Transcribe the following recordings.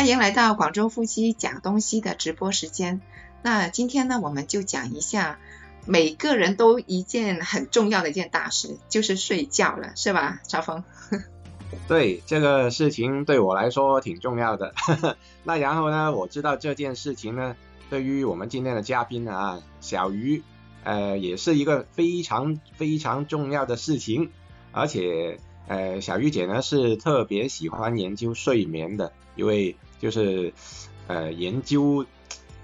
欢迎来到广州夫妻讲东西的直播时间。那今天呢，我们就讲一下每个人都一件很重要的一件大事，就是睡觉了，是吧，超峰？对，这个事情对我来说挺重要的。那然后呢，我知道这件事情呢，对于我们今天的嘉宾啊，小鱼，呃，也是一个非常非常重要的事情，而且。呃，小玉姐呢是特别喜欢研究睡眠的，因为就是呃研究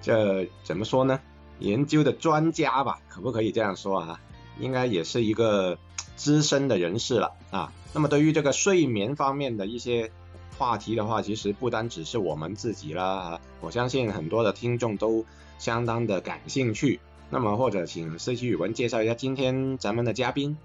这怎么说呢？研究的专家吧，可不可以这样说啊？应该也是一个资深的人士了啊。那么对于这个睡眠方面的一些话题的话，其实不单只是我们自己啦，我相信很多的听众都相当的感兴趣。那么或者请思琪语文介绍一下今天咱们的嘉宾。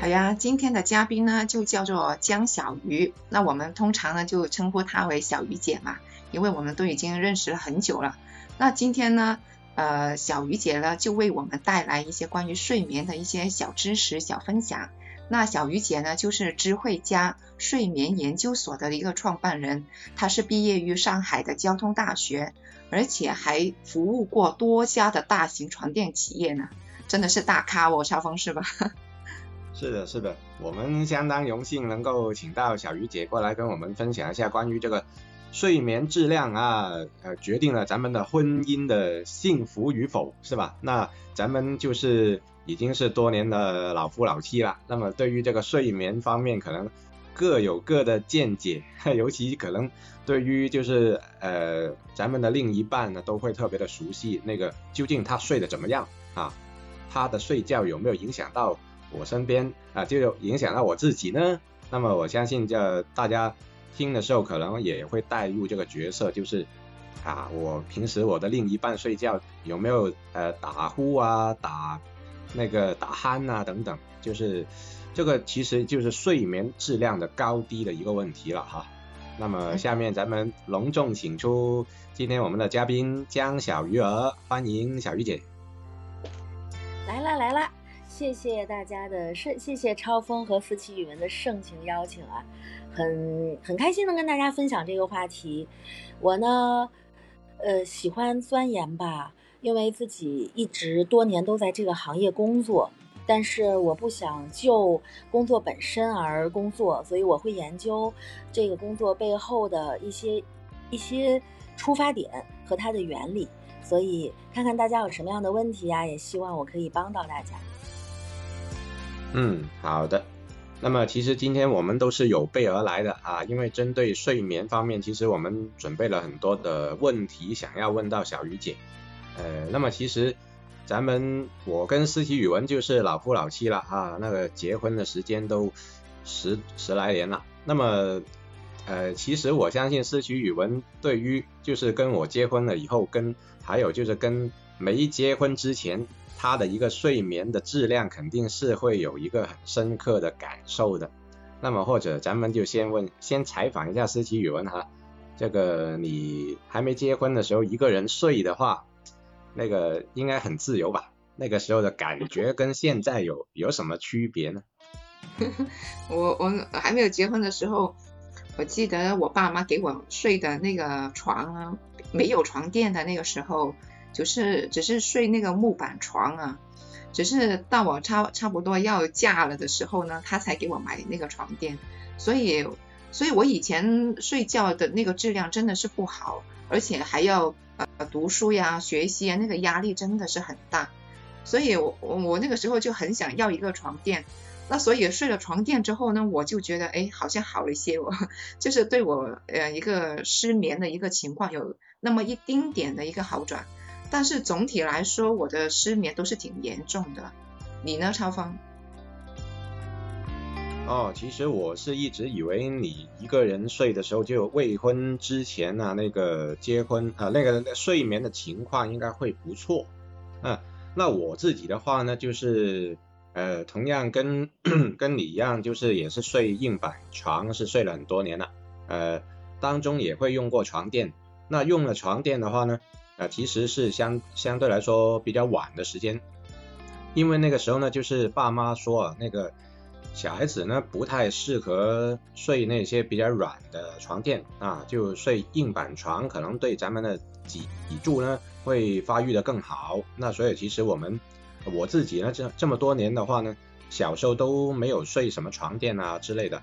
好呀，今天的嘉宾呢就叫做江小鱼，那我们通常呢就称呼她为小鱼姐嘛，因为我们都已经认识了很久了。那今天呢，呃，小鱼姐呢就为我们带来一些关于睡眠的一些小知识、小分享。那小鱼姐呢就是知慧家睡眠研究所的一个创办人，她是毕业于上海的交通大学，而且还服务过多家的大型床垫企业呢，真的是大咖哦，超峰是吧？是的，是的，我们相当荣幸能够请到小鱼姐过来跟我们分享一下关于这个睡眠质量啊，呃，决定了咱们的婚姻的幸福与否，是吧？那咱们就是已经是多年的老夫老妻了，那么对于这个睡眠方面，可能各有各的见解，尤其可能对于就是呃咱们的另一半呢，都会特别的熟悉那个究竟他睡得怎么样啊，他的睡觉有没有影响到？我身边啊，就影响到我自己呢。那么我相信，这大家听的时候可能也会带入这个角色，就是啊，我平时我的另一半睡觉有没有呃打呼啊、打那个打鼾啊等等，就是这个其实就是睡眠质量的高低的一个问题了哈。那么下面咱们隆重请出今天我们的嘉宾江小鱼儿，欢迎小鱼姐。来了来了。谢谢大家的盛，谢谢超峰和思琪语文的盛情邀请啊，很很开心能跟大家分享这个话题。我呢，呃，喜欢钻研吧，因为自己一直多年都在这个行业工作，但是我不想就工作本身而工作，所以我会研究这个工作背后的一些一些出发点和它的原理，所以看看大家有什么样的问题呀，也希望我可以帮到大家。嗯，好的。那么其实今天我们都是有备而来的啊，因为针对睡眠方面，其实我们准备了很多的问题想要问到小鱼姐。呃，那么其实咱们我跟思琪语文就是老夫老妻了啊，那个结婚的时间都十十来年了。那么呃，其实我相信思琪语文对于就是跟我结婚了以后，跟还有就是跟没结婚之前。他的一个睡眠的质量肯定是会有一个很深刻的感受的。那么或者咱们就先问，先采访一下思琪语文哈，这个你还没结婚的时候一个人睡的话，那个应该很自由吧？那个时候的感觉跟现在有有什么区别呢？我我还没有结婚的时候，我记得我爸妈给我睡的那个床啊，没有床垫的那个时候。就是只是睡那个木板床啊，只是到我差差不多要嫁了的时候呢，他才给我买那个床垫，所以所以我以前睡觉的那个质量真的是不好，而且还要呃读书呀、学习啊，那个压力真的是很大，所以我我那个时候就很想要一个床垫，那所以睡了床垫之后呢，我就觉得哎好像好了一些，我 就是对我呃一个失眠的一个情况有那么一丁点的一个好转。但是总体来说，我的失眠都是挺严重的。你呢，超峰？哦，其实我是一直以为你一个人睡的时候，就未婚之前啊，那个结婚啊，那个睡眠的情况应该会不错。嗯，那我自己的话呢，就是呃，同样跟 跟你一样，就是也是睡硬板床，是睡了很多年了。呃，当中也会用过床垫。那用了床垫的话呢？啊，其实是相相对来说比较晚的时间，因为那个时候呢，就是爸妈说啊，那个小孩子呢不太适合睡那些比较软的床垫啊，就睡硬板床，可能对咱们的脊脊柱呢会发育的更好。那所以其实我们我自己呢这这么多年的话呢，小时候都没有睡什么床垫啊之类的，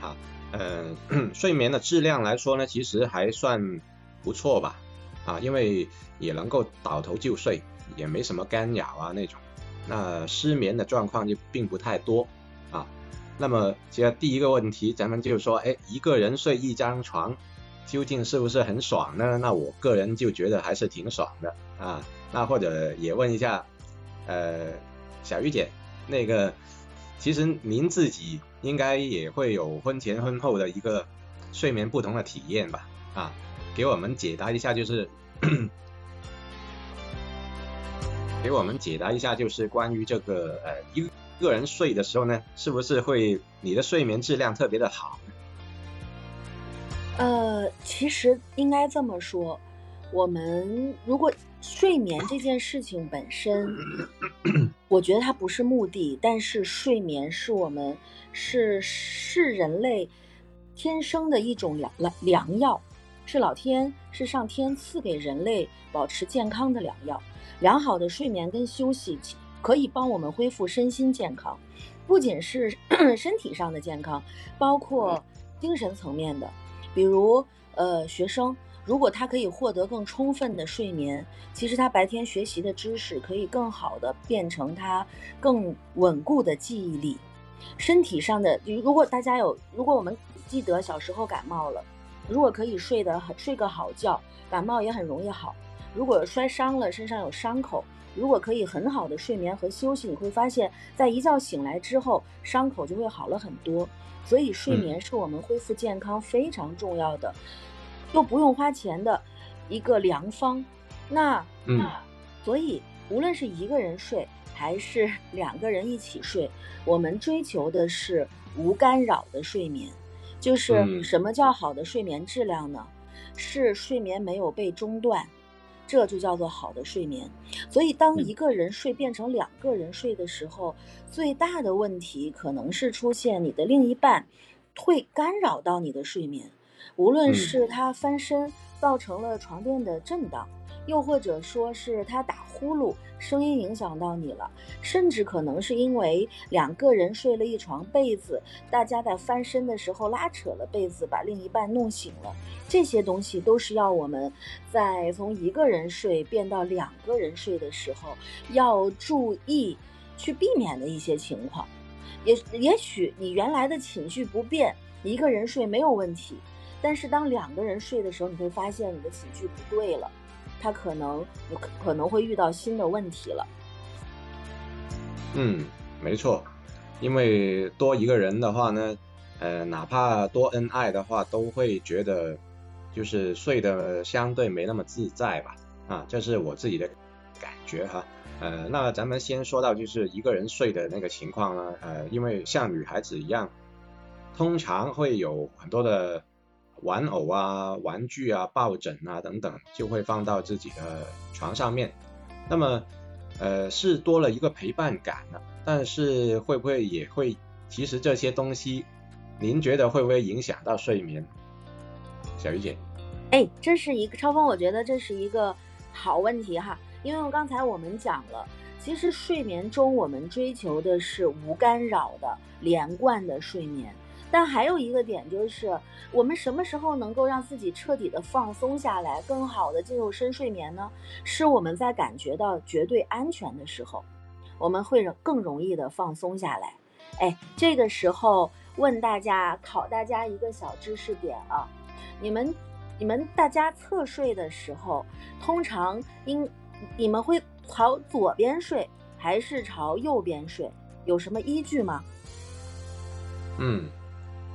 啊，嗯，睡眠的质量来说呢，其实还算不错吧，啊，因为也能够倒头就睡，也没什么干扰啊那种，那失眠的状况就并不太多。啊，那么其实第一个问题，咱们就说，哎，一个人睡一张床，究竟是不是很爽呢？那我个人就觉得还是挺爽的啊。那或者也问一下，呃，小玉姐，那个其实您自己应该也会有婚前婚后的一个睡眠不同的体验吧？啊，给我们解答一下，就是 给我们解答一下，就是关于这个呃一。个人睡的时候呢，是不是会你的睡眠质量特别的好？呃，其实应该这么说，我们如果睡眠这件事情本身，我觉得它不是目的，但是睡眠是我们是是人类天生的一种良良良药，是老天是上天赐给人类保持健康的良药。良好的睡眠跟休息。可以帮我们恢复身心健康，不仅是 身体上的健康，包括精神层面的。比如，呃，学生如果他可以获得更充分的睡眠，其实他白天学习的知识可以更好的变成他更稳固的记忆力。身体上的，如果大家有，如果我们记得小时候感冒了，如果可以睡得睡个好觉，感冒也很容易好。如果摔伤了，身上有伤口。如果可以很好的睡眠和休息，你会发现在一觉醒来之后，伤口就会好了很多。所以睡眠是我们恢复健康非常重要的，又不用花钱的一个良方。那，所以无论是一个人睡还是两个人一起睡，我们追求的是无干扰的睡眠。就是什么叫好的睡眠质量呢？是睡眠没有被中断。这就叫做好的睡眠。所以，当一个人睡变成两个人睡的时候，最大的问题可能是出现你的另一半会干扰到你的睡眠，无论是他翻身造成了床垫的震荡。又或者说是他打呼噜，声音影响到你了，甚至可能是因为两个人睡了一床被子，大家在翻身的时候拉扯了被子，把另一半弄醒了。这些东西都是要我们在从一个人睡变到两个人睡的时候要注意去避免的一些情况。也也许你原来的寝具不变，一个人睡没有问题，但是当两个人睡的时候，你会发现你的寝具不对了。他可能有可能会遇到新的问题了。嗯，没错，因为多一个人的话呢，呃，哪怕多恩爱的话，都会觉得就是睡得相对没那么自在吧。啊，这是我自己的感觉哈。呃，那咱们先说到就是一个人睡的那个情况呢，呃，因为像女孩子一样，通常会有很多的。玩偶啊、玩具啊、抱枕啊等等，就会放到自己的床上面。那么，呃，是多了一个陪伴感了。但是会不会也会？其实这些东西，您觉得会不会影响到睡眠？小鱼姐，哎，这是一个超峰，我觉得这是一个好问题哈。因为刚才我们讲了，其实睡眠中我们追求的是无干扰的连贯的睡眠。但还有一个点就是，我们什么时候能够让自己彻底的放松下来，更好的进入深睡眠呢？是我们在感觉到绝对安全的时候，我们会更容易的放松下来。哎，这个时候问大家，考大家一个小知识点啊，你们你们大家侧睡的时候，通常应你们会朝左边睡还是朝右边睡？有什么依据吗？嗯。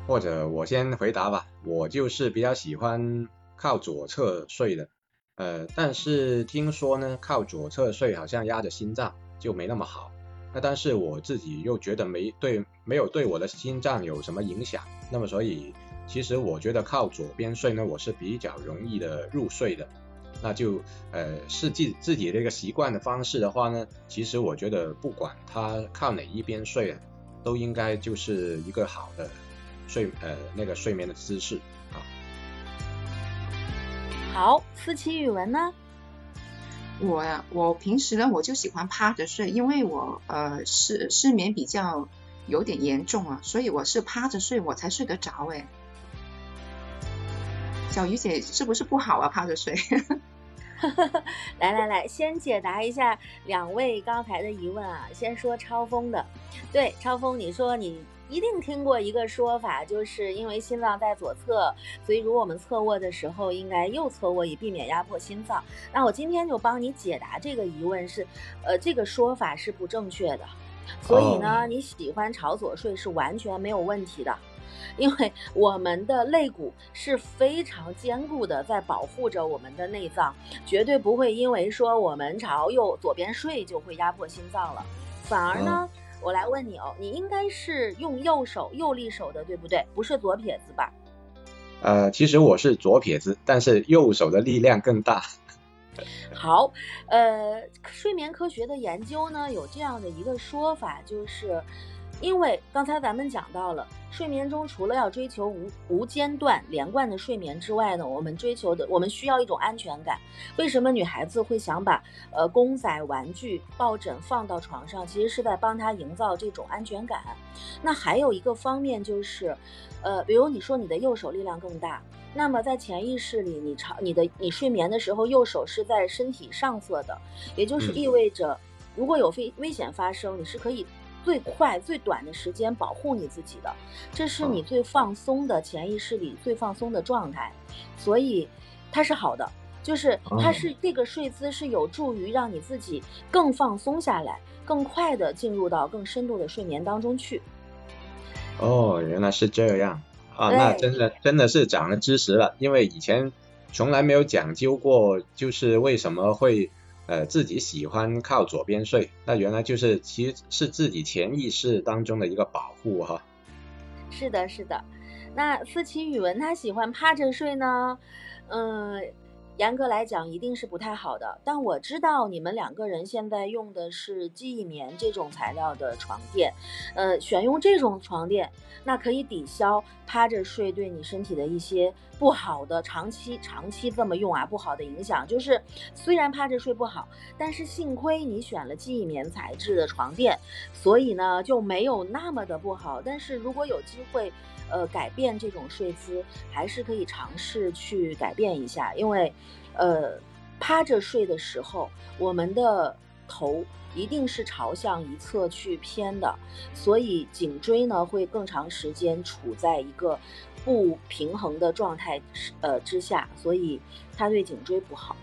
或者我先回答吧，我就是比较喜欢靠左侧睡的，呃，但是听说呢，靠左侧睡好像压着心脏就没那么好，那但是我自己又觉得没对，没有对我的心脏有什么影响，那么所以其实我觉得靠左边睡呢，我是比较容易的入睡的，那就呃是自自己的一个习惯的方式的话呢，其实我觉得不管他靠哪一边睡。都应该就是一个好的睡呃那个睡眠的姿势啊。好，思琪语文呢？我呀，我平时呢我就喜欢趴着睡，因为我呃失失眠比较有点严重啊，所以我是趴着睡我才睡得着哎。小鱼姐是不是不好啊？趴着睡？来来来，先解答一下两位刚才的疑问啊。先说超风的，对，超风，你说你一定听过一个说法，就是因为心脏在左侧，所以如果我们侧卧的时候，应该右侧卧，以避免压迫心脏。那我今天就帮你解答这个疑问，是，呃，这个说法是不正确的，所以呢，你喜欢朝左睡是完全没有问题的。因为我们的肋骨是非常坚固的，在保护着我们的内脏，绝对不会因为说我们朝右左边睡就会压迫心脏了。反而呢，我来问你哦，你应该是用右手右利手的，对不对？不是左撇子吧？呃，其实我是左撇子，但是右手的力量更大。好，呃，睡眠科学的研究呢，有这样的一个说法，就是。因为刚才咱们讲到了，睡眠中除了要追求无无间断连贯的睡眠之外呢，我们追求的我们需要一种安全感。为什么女孩子会想把呃公仔、玩具、抱枕放到床上？其实是在帮她营造这种安全感。那还有一个方面就是，呃，比如你说你的右手力量更大，那么在潜意识里，你朝你的你睡眠的时候，右手是在身体上侧的，也就是意味着，如果有危危险发生，你是可以。最快最短的时间保护你自己的，这是你最放松的潜意识里最放松的状态，所以它是好的，就是它是这个睡姿是有助于让你自己更放松下来，更快的进入到更深度的睡眠当中去。哦，原来是这样啊，那真的真的是长了知识了，因为以前从来没有讲究过，就是为什么会。呃，自己喜欢靠左边睡，那原来就是其实是自己潜意识当中的一个保护哈。是的，是的。那思琪语文他喜欢趴着睡呢，嗯。严格来讲，一定是不太好的。但我知道你们两个人现在用的是记忆棉这种材料的床垫，呃，选用这种床垫，那可以抵消趴着睡对你身体的一些不好的长期长期这么用啊不好的影响。就是虽然趴着睡不好，但是幸亏你选了记忆棉材质的床垫，所以呢就没有那么的不好。但是如果有机会，呃，改变这种睡姿还是可以尝试去改变一下，因为，呃，趴着睡的时候，我们的头一定是朝向一侧去偏的，所以颈椎呢会更长时间处在一个不平衡的状态呃之下，所以它对颈椎不好。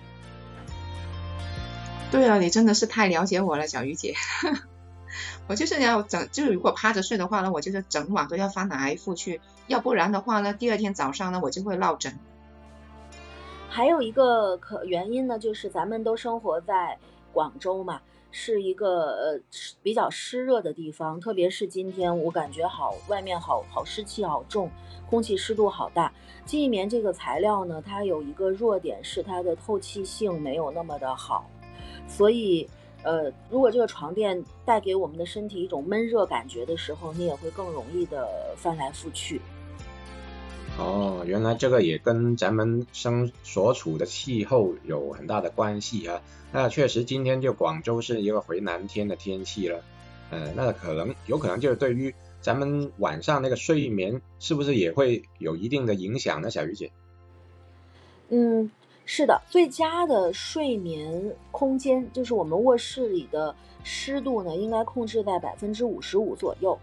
对啊，你真的是太了解我了，小鱼姐。我就是要整，就是如果趴着睡的话呢，我就是整晚都要翻来覆去，要不然的话呢，第二天早上呢，我就会落枕。还有一个可原因呢，就是咱们都生活在广州嘛，是一个呃比较湿热的地方，特别是今天我感觉好，外面好好湿气好重，空气湿度好大。记忆棉这个材料呢，它有一个弱点是它的透气性没有那么的好，所以。呃，如果这个床垫带给我们的身体一种闷热感觉的时候，你也会更容易的翻来覆去。哦，原来这个也跟咱们生所处的气候有很大的关系啊。那确实，今天就广州是一个回南天的天气了。呃，那可能有可能就是对于咱们晚上那个睡眠，是不是也会有一定的影响呢？小鱼姐。嗯。是的，最佳的睡眠空间就是我们卧室里的湿度呢，应该控制在百分之五十五左右。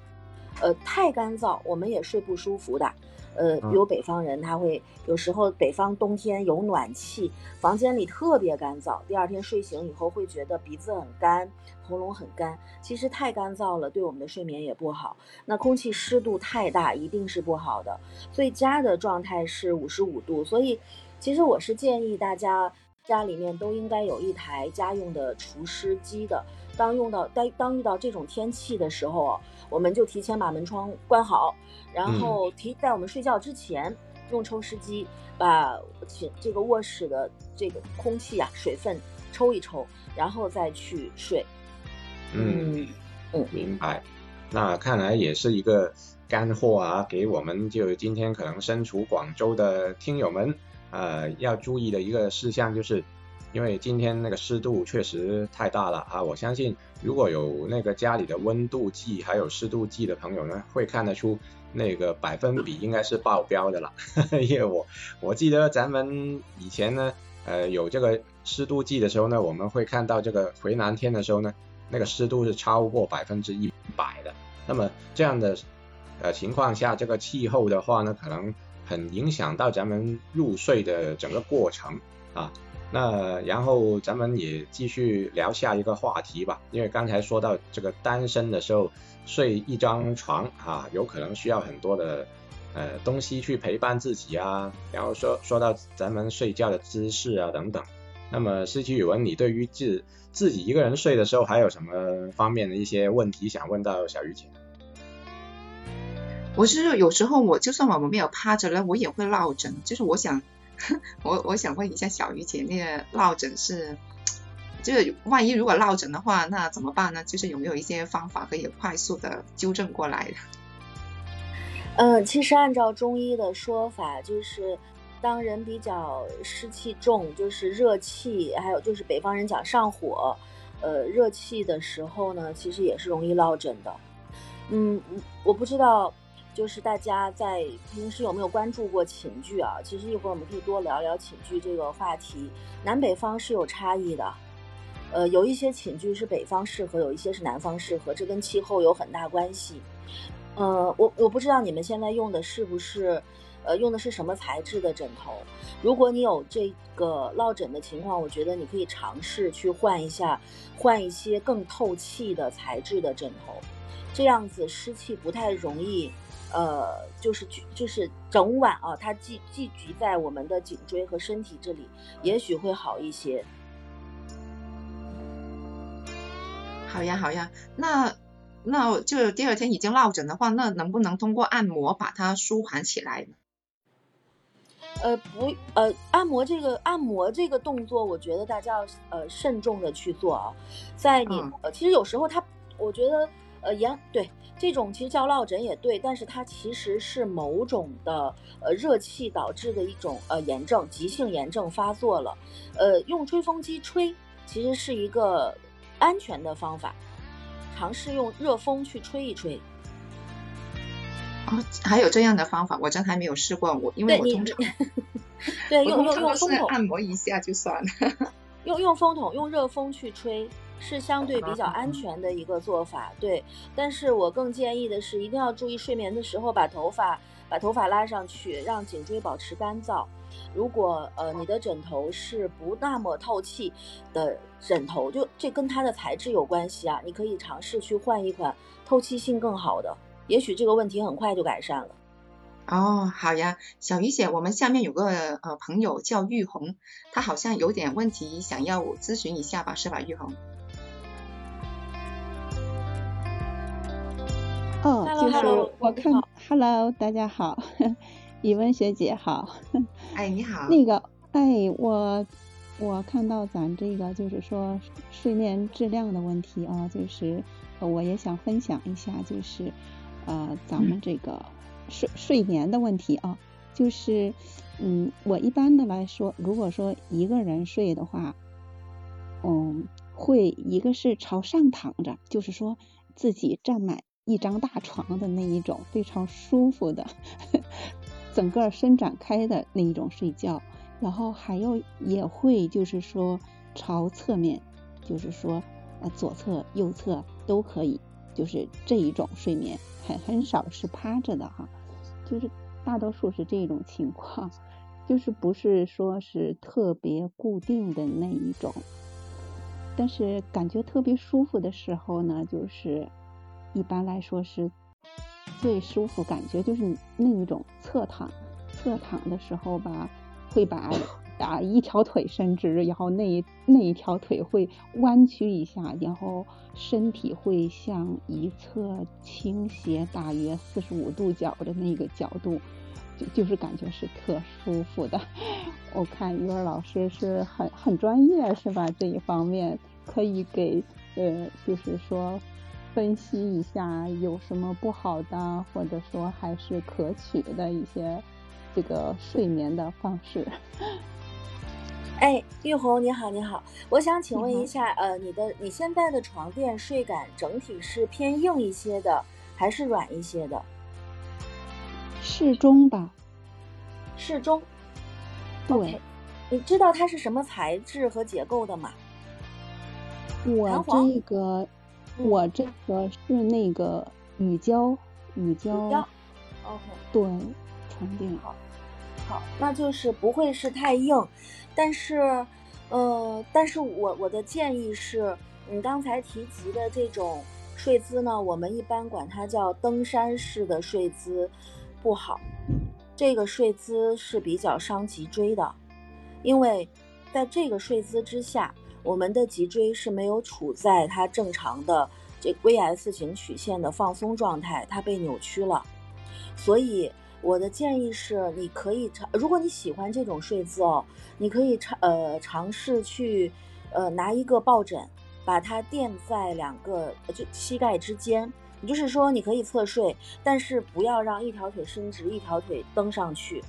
呃，太干燥我们也睡不舒服的。呃，比如北方人他会有时候北方冬天有暖气，房间里特别干燥，第二天睡醒以后会觉得鼻子很干，喉咙很干。其实太干燥了，对我们的睡眠也不好。那空气湿度太大一定是不好的。最佳的状态是五十五度，所以。其实我是建议大家家里面都应该有一台家用的除湿机的。当用到当当遇到这种天气的时候，我们就提前把门窗关好，然后提在我们睡觉之前用抽湿机把这个卧室的这个空气啊水分抽一抽，然后再去睡。嗯嗯，明白。那看来也是一个干货啊，给我们就今天可能身处广州的听友们，呃，要注意的一个事项就是。因为今天那个湿度确实太大了啊！我相信如果有那个家里的温度计还有湿度计的朋友呢，会看得出那个百分比应该是爆标的了。因为我我记得咱们以前呢，呃，有这个湿度计的时候呢，我们会看到这个回南天的时候呢，那个湿度是超过百分之一百的。那么这样的呃情况下，这个气候的话呢，可能很影响到咱们入睡的整个过程啊。那然后咱们也继续聊下一个话题吧，因为刚才说到这个单身的时候睡一张床啊，有可能需要很多的呃东西去陪伴自己啊，然后说说到咱们睡觉的姿势啊等等。那么思琪语文，你对于自自己一个人睡的时候还有什么方面的一些问题想问到小鱼姐？我是说有时候我就算我们没有趴着了，我也会落枕，就是我想。我我想问一下小鱼姐，那个落枕是，就是万一如果落枕的话，那怎么办呢？就是有没有一些方法可以快速的纠正过来的？嗯，其实按照中医的说法，就是当人比较湿气重，就是热气，还有就是北方人讲上火，呃，热气的时候呢，其实也是容易落枕的。嗯，我不知道。就是大家在平时有没有关注过寝具啊？其实一会儿我们可以多聊聊寝具这个话题。南北方是有差异的，呃，有一些寝具是北方适合，有一些是南方适合，这跟气候有很大关系。呃，我我不知道你们现在用的是不是，呃，用的是什么材质的枕头？如果你有这个落枕的情况，我觉得你可以尝试去换一下，换一些更透气的材质的枕头，这样子湿气不太容易。呃，就是就是整晚啊，它寄寄居在我们的颈椎和身体这里，也许会好一些。好呀，好呀，那那就第二天已经落枕的话，那能不能通过按摩把它舒缓起来呢？呃，不，呃，按摩这个按摩这个动作，我觉得大家要呃慎重的去做啊。在你呃，其实有时候它，我觉得呃炎对。这种其实叫落枕也对，但是它其实是某种的呃热气导致的一种呃炎症，急性炎症发作了。呃，用吹风机吹其实是一个安全的方法，尝试用热风去吹一吹。哦，还有这样的方法，我真还没有试过。我因为我通常对用用用风筒按摩一下就算了。用用风筒用热风去吹。是相对比较 安全的一个做法，对。但是我更建议的是，一定要注意睡眠的时候把头发把头发拉上去，让颈椎保持干燥。如果呃你的枕头是不那么透气的枕头，就这跟它的材质有关系啊。你可以尝试去换一款透气性更好的，也许这个问题很快就改善了。哦，好呀，小鱼姐，我们下面有个呃朋友叫玉红，他好像有点问题想要咨询一下吧，是吧，玉红？哦，就是我看，Hello，大家好，语文学姐好，哎，你好，那个，哎，我我看到咱这个就是说睡眠质量的问题啊，就是我也想分享一下，就是呃咱们这个睡睡眠的问题啊，就是嗯，我一般的来说，如果说一个人睡的话，嗯，会一个是朝上躺着，就是说自己占满。一张大床的那一种非常舒服的，整个伸展开的那一种睡觉，然后还有也会就是说朝侧面，就是说呃左侧右侧都可以，就是这一种睡眠很很少是趴着的哈，就是大多数是这种情况，就是不是说是特别固定的那一种，但是感觉特别舒服的时候呢，就是。一般来说是最舒服，感觉就是那一种侧躺，侧躺的时候吧，会把 啊一条腿伸直，然后那一那一条腿会弯曲一下，然后身体会向一侧倾斜大约四十五度角的那个角度，就就是感觉是特舒服的。我看于儿老师是很很专业是吧？这一方面可以给呃，就是说。分析一下有什么不好的，或者说还是可取的一些这个睡眠的方式。哎，玉红你好，你好，我想请问一下，呃，你的你现在的床垫睡感整体是偏硬一些的，还是软一些的？适中吧。适中。对。你知道它是什么材质和结构的吗？我这个，我这个是那个乳胶，乳胶。乳胶。OK。对，床垫。好。好，那就是不会是太硬，但是，呃，但是我我的建议是，你刚才提及的这种睡姿呢，我们一般管它叫登山式的睡姿，不好。这个睡姿是比较伤脊椎的，因为在这个睡姿之下，我们的脊椎是没有处在它正常的这 V S 型曲线的放松状态，它被扭曲了，所以。我的建议是，你可以尝，如果你喜欢这种睡姿哦，你可以尝呃尝试去，呃拿一个抱枕，把它垫在两个就膝盖之间，也就是说你可以侧睡，但是不要让一条腿伸直，一条腿蹬上去。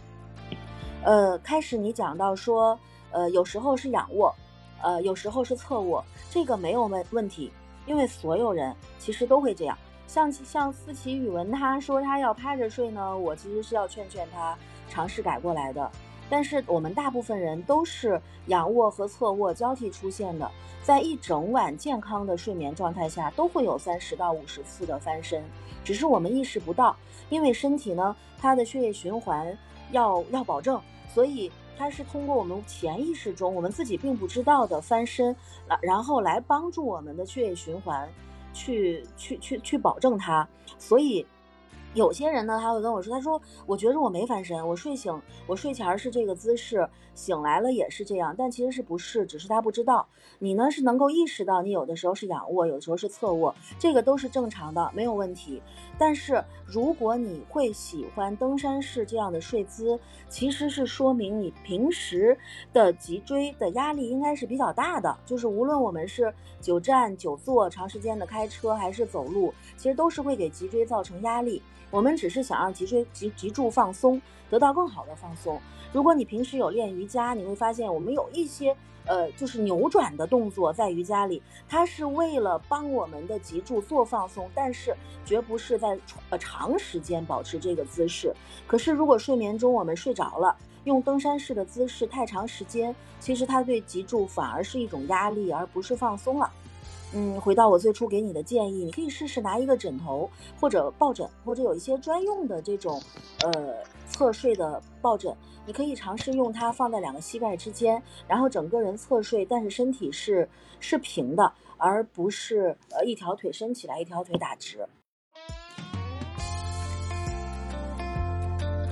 呃，开始你讲到说，呃有时候是仰卧，呃有时候是侧卧，这个没有问问题，因为所有人其实都会这样。像像思琪语文，他说他要趴着睡呢，我其实是要劝劝他尝试改过来的。但是我们大部分人都是仰卧和侧卧交替出现的，在一整晚健康的睡眠状态下，都会有三十到五十次的翻身，只是我们意识不到，因为身体呢，它的血液循环要要保证，所以它是通过我们潜意识中我们自己并不知道的翻身，然后来帮助我们的血液循环。去去去去保证它，所以有些人呢，他会跟我说，他说我觉着我没翻身，我睡醒，我睡前是这个姿势，醒来了也是这样，但其实是不是，只是他不知道。你呢是能够意识到，你有的时候是仰卧，有的时候是侧卧，这个都是正常的，没有问题。但是如果你会喜欢登山式这样的睡姿，其实是说明你平时的脊椎的压力应该是比较大的。就是无论我们是久站久坐、长时间的开车还是走路，其实都是会给脊椎造成压力。我们只是想让脊椎脊脊柱放松，得到更好的放松。如果你平时有练瑜伽，你会发现我们有一些。呃，就是扭转的动作在瑜伽里，它是为了帮我们的脊柱做放松，但是绝不是在呃长时间保持这个姿势。可是如果睡眠中我们睡着了，用登山式的姿势太长时间，其实它对脊柱反而是一种压力，而不是放松了。嗯，回到我最初给你的建议，你可以试试拿一个枕头或者抱枕，或者有一些专用的这种呃侧睡的抱枕。你可以尝试用它放在两个膝盖之间，然后整个人侧睡，但是身体是是平的，而不是呃一条腿伸起来，一条腿打直。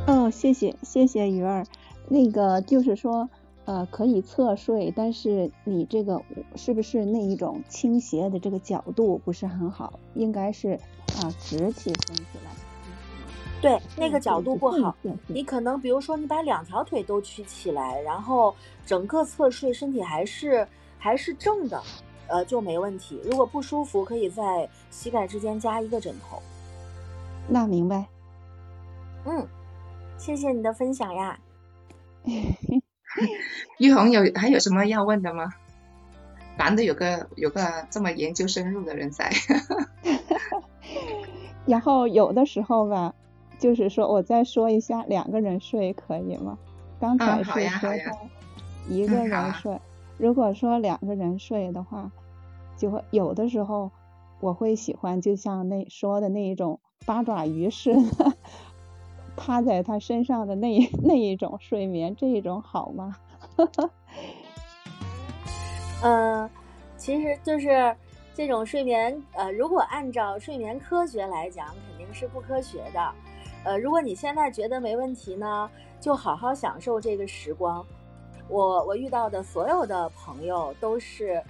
哦，谢谢谢谢鱼儿，那个就是说呃可以侧睡，但是你这个是不是那一种倾斜的这个角度不是很好？应该是啊直起身起来。对，那个角度不好，你可能比如说你把两条腿都曲起来，然后整个侧睡，身体还是还是正的，呃就没问题。如果不舒服，可以在膝盖之间加一个枕头。那明白。嗯，谢谢你的分享呀。玉红有还有什么要问的吗？难得有个有个这么研究深入的人在。然后有的时候吧。就是说，我再说一下，两个人睡可以吗？刚才是说的一个人睡。如果说两个人睡的话，就会有的时候我会喜欢，就像那说的那一种八爪鱼似的，趴在他身上的那 那一种睡眠，这一种好吗？嗯，其实就是这种睡眠，呃，如果按照睡眠科学来讲，肯定是不科学的。呃，如果你现在觉得没问题呢，就好好享受这个时光。我我遇到的所有的朋友都是，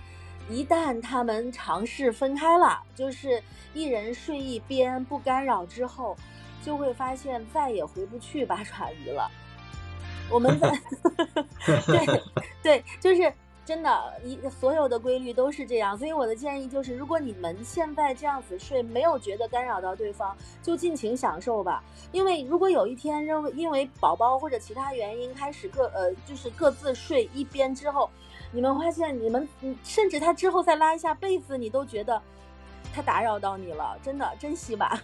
一旦他们尝试分开了，就是一人睡一边不干扰之后，就会发现再也回不去八爪鱼了。我们在 对对，就是真的，一所有的规律都是这样，所以我的建议就是，如果你们现在这样子睡，没有觉得干扰到对方，就尽情享受吧。因为如果有一天认为因为宝宝或者其他原因开始各呃就是各自睡一边之后，你们发现你们甚至他之后再拉一下被子，你都觉得他打扰到你了，真的珍惜吧。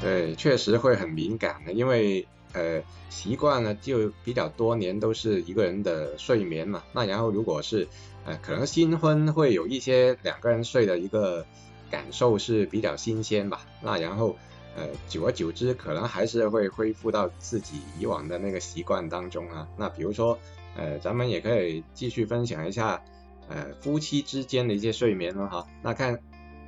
对，确实会很敏感的，因为。呃，习惯了就比较多年都是一个人的睡眠嘛。那然后如果是呃，可能新婚会有一些两个人睡的一个感受是比较新鲜吧。那然后呃，久而久之可能还是会恢复到自己以往的那个习惯当中啊。那比如说呃，咱们也可以继续分享一下呃夫妻之间的一些睡眠了哈。那看。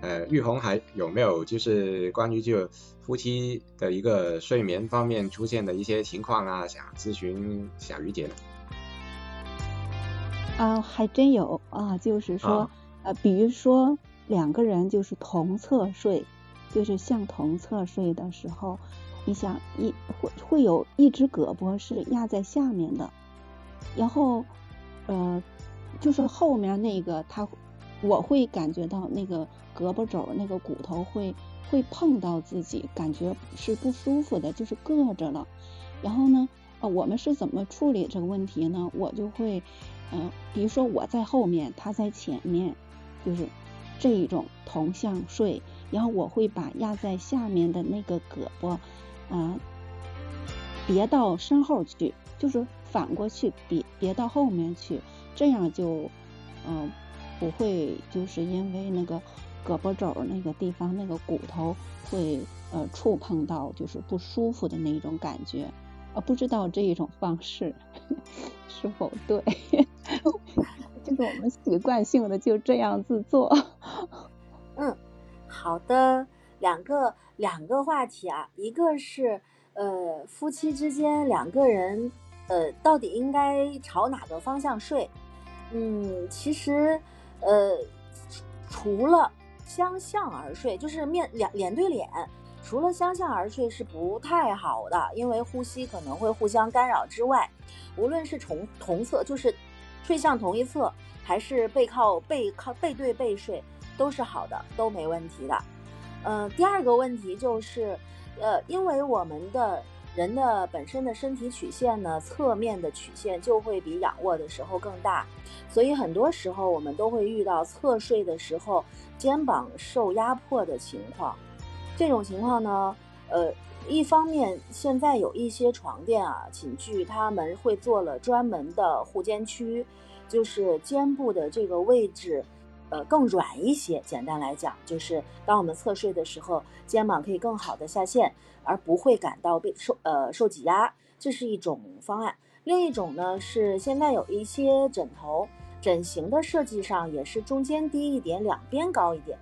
呃，玉红还有没有就是关于就夫妻的一个睡眠方面出现的一些情况啊，想咨询小鱼姐呢？啊，还真有啊，就是说呃，比如说两个人就是同侧睡，就是向同侧睡的时候，你想一会会有一只胳膊是压在下面的，然后呃，就是后面那个他。我会感觉到那个胳膊肘那个骨头会会碰到自己，感觉是不舒服的，就是硌着了。然后呢，啊，我们是怎么处理这个问题呢？我就会，嗯，比如说我在后面，他在前面，就是这一种同向睡。然后我会把压在下面的那个胳膊，啊，别到身后去，就是反过去别别到后面去，这样就，嗯。不会，就是因为那个胳膊肘那个地方那个骨头会呃触碰到，就是不舒服的那种感觉。呃，不知道这一种方式 是否对？就是我们习惯性的就这样子做。嗯，好的，两个两个话题啊，一个是呃夫妻之间两个人呃到底应该朝哪个方向睡？嗯，其实。呃，除了相向而睡，就是面脸脸对脸，除了相向而睡是不太好的，因为呼吸可能会互相干扰之外，无论是同同侧，就是睡向同一侧，还是背靠背靠背对背睡，都是好的，都没问题的。嗯，第二个问题就是，呃，因为我们的。人的本身的身体曲线呢，侧面的曲线就会比仰卧的时候更大，所以很多时候我们都会遇到侧睡的时候肩膀受压迫的情况。这种情况呢，呃，一方面现在有一些床垫啊、寝具，他们会做了专门的护肩区，就是肩部的这个位置。呃，更软一些。简单来讲，就是当我们侧睡的时候，肩膀可以更好的下陷，而不会感到被受呃受挤压，这是一种方案。另一种呢是现在有一些枕头枕型的设计上也是中间低一点，两边高一点。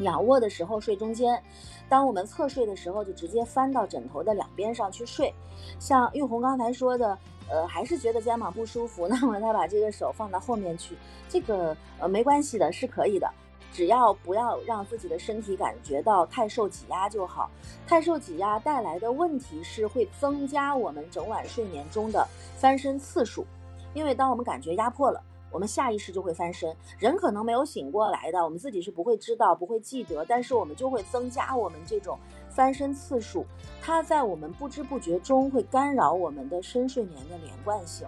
仰卧的时候睡中间，当我们侧睡的时候就直接翻到枕头的两边上去睡。像玉红刚才说的。呃，还是觉得肩膀不舒服，那么他把这个手放到后面去，这个呃没关系的，是可以的，只要不要让自己的身体感觉到太受挤压就好。太受挤压带来的问题是会增加我们整晚睡眠中的翻身次数，因为当我们感觉压迫了，我们下意识就会翻身。人可能没有醒过来的，我们自己是不会知道、不会记得，但是我们就会增加我们这种。翻身次数，它在我们不知不觉中会干扰我们的深睡眠的连贯性。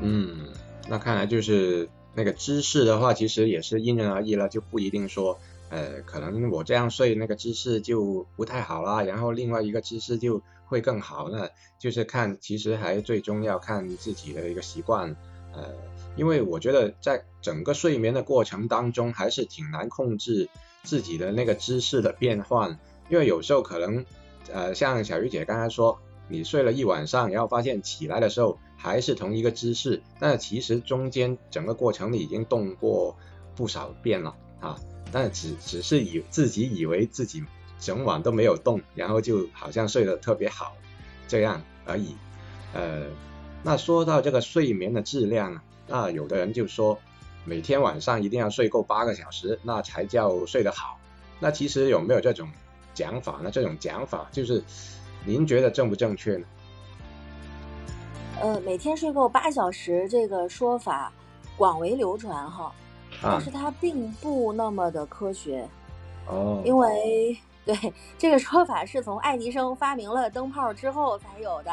嗯，那看来就是那个姿势的话，其实也是因人而异了，就不一定说，呃，可能我这样睡那个姿势就不太好啦，然后另外一个姿势就会更好。那就是看，其实还最终要看自己的一个习惯，呃，因为我觉得在整个睡眠的过程当中，还是挺难控制。自己的那个姿势的变换，因为有时候可能，呃，像小鱼姐刚才说，你睡了一晚上，然后发现起来的时候还是同一个姿势，但其实中间整个过程里已经动过不少遍了啊，但只只是以自己以为自己整晚都没有动，然后就好像睡得特别好这样而已。呃，那说到这个睡眠的质量啊，那有的人就说。每天晚上一定要睡够八个小时，那才叫睡得好。那其实有没有这种讲法呢？这种讲法就是您觉得正不正确呢？呃，每天睡够八小时这个说法广为流传哈，但是它并不那么的科学。哦。因为对 这个说法是从爱迪生发明了灯泡之后才有的，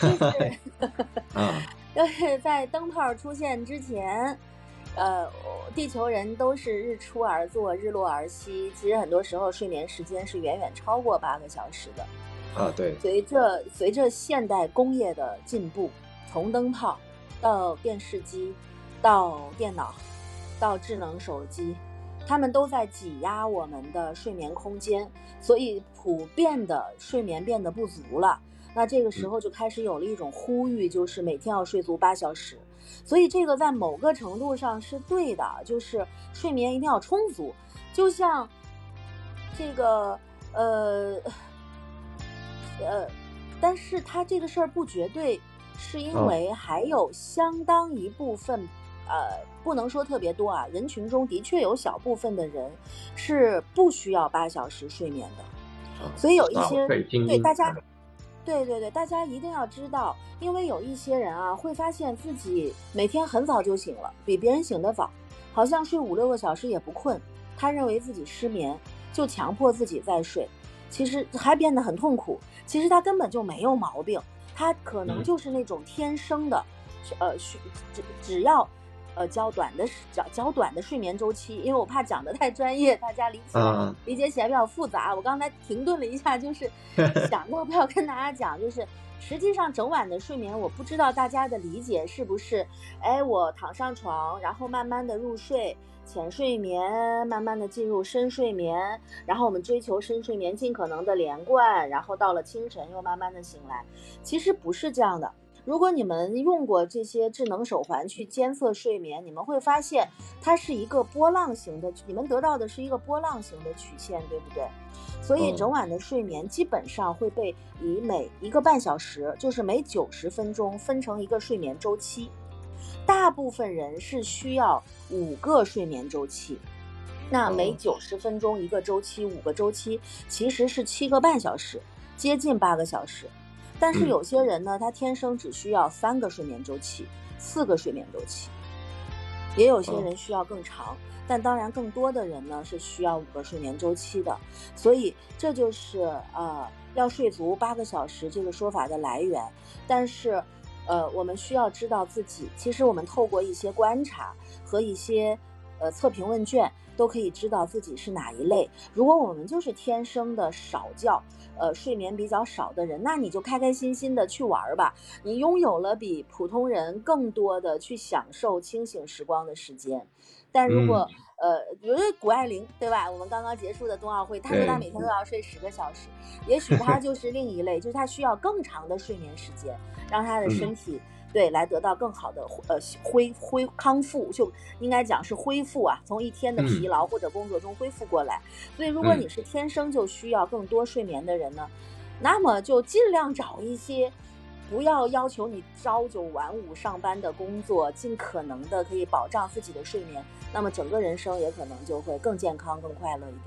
就是，嗯，就是在灯泡出现之前，呃，地球人都是日出而作，日落而息，其实很多时候睡眠时间是远远超过八个小时的。啊，对。随着随着现代工业的进步，从灯泡到电视机，到电脑，到智能手机。他们都在挤压我们的睡眠空间，所以普遍的睡眠变得不足了。那这个时候就开始有了一种呼吁，就是每天要睡足八小时。所以这个在某个程度上是对的，就是睡眠一定要充足。就像这个呃呃，但是他这个事儿不绝对，是因为还有相当一部分。呃，不能说特别多啊，人群中的确有小部分的人是不需要八小时睡眠的，所以有一些对大家，对对对，大家一定要知道，因为有一些人啊，会发现自己每天很早就醒了，比别人醒得早，好像睡五六个小时也不困，他认为自己失眠，就强迫自己再睡，其实还变得很痛苦。其实他根本就没有毛病，他可能就是那种天生的，呃，需只只要。呃，较短的较较短的睡眠周期，因为我怕讲的太专业，大家理解理解起来比较复杂。我刚才停顿了一下，就是 想要不要跟大家讲，就是实际上整晚的睡眠，我不知道大家的理解是不是，哎，我躺上床，然后慢慢的入睡，浅睡眠，慢慢的进入深睡眠，然后我们追求深睡眠尽可能的连贯，然后到了清晨又慢慢的醒来，其实不是这样的。如果你们用过这些智能手环去监测睡眠，你们会发现它是一个波浪形的，你们得到的是一个波浪形的曲线，对不对？所以整晚的睡眠基本上会被以每一个半小时，就是每九十分钟分成一个睡眠周期。大部分人是需要五个睡眠周期，那每九十分钟一个周期，五个周期其实是七个半小时，接近八个小时。但是有些人呢，他天生只需要三个睡眠周期，四个睡眠周期，也有些人需要更长，但当然更多的人呢是需要五个睡眠周期的，所以这就是呃要睡足八个小时这个说法的来源。但是，呃，我们需要知道自己，其实我们透过一些观察和一些呃测评问卷。都可以知道自己是哪一类。如果我们就是天生的少觉，呃，睡眠比较少的人，那你就开开心心的去玩儿吧。你拥有了比普通人更多的去享受清醒时光的时间。但如果呃，比如谷爱凌，对吧？我们刚刚结束的冬奥会，她说她每天都要睡十个小时，也许她就是另一类，就是她需要更长的睡眠时间，让她的身体。对，来得到更好的呃恢恢康复，就应该讲是恢复啊，从一天的疲劳或者工作中恢复过来。所以，如果你是天生就需要更多睡眠的人呢，那么就尽量找一些不要要求你朝九晚五上班的工作，尽可能的可以保障自己的睡眠，那么整个人生也可能就会更健康、更快乐一点。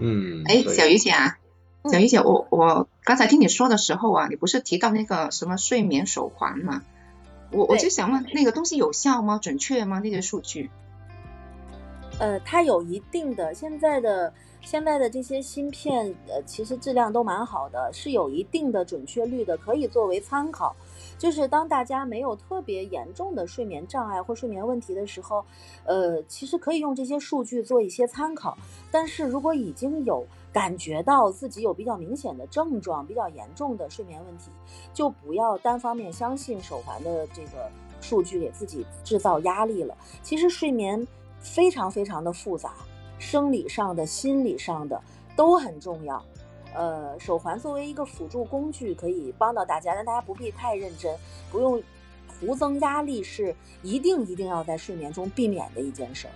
嗯，哎，小鱼姐啊，小鱼姐，我我刚才听你说的时候啊，你不是提到那个什么睡眠手环吗？我我就想问，那个东西有效吗？准确吗？那个数据？呃，它有一定的，现在的现在的这些芯片，呃，其实质量都蛮好的，是有一定的准确率的，可以作为参考。就是当大家没有特别严重的睡眠障碍或睡眠问题的时候，呃，其实可以用这些数据做一些参考。但是如果已经有感觉到自己有比较明显的症状、比较严重的睡眠问题，就不要单方面相信手环的这个数据，给自己制造压力了。其实睡眠非常非常的复杂，生理上的、心理上的都很重要。呃，手环作为一个辅助工具，可以帮到大家，但大家不必太认真，不用徒增压力，是一定一定要在睡眠中避免的一件事儿。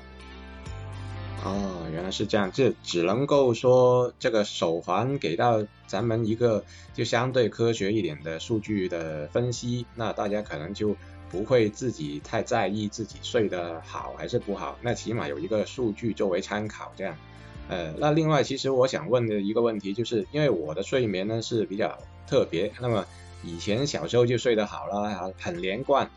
哦，原来是这样，这只能够说这个手环给到咱们一个就相对科学一点的数据的分析，那大家可能就不会自己太在意自己睡得好还是不好，那起码有一个数据作为参考，这样。呃，那另外，其实我想问的一个问题，就是因为我的睡眠呢是比较特别，那么以前小时候就睡得好了，很连贯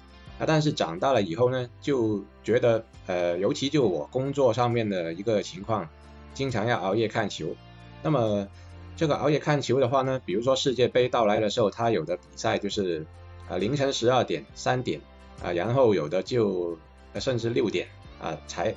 但是长大了以后呢，就觉得呃，尤其就我工作上面的一个情况，经常要熬夜看球。那么这个熬夜看球的话呢，比如说世界杯到来的时候，它有的比赛就是啊凌晨十二点、三点啊，然后有的就甚至六点啊才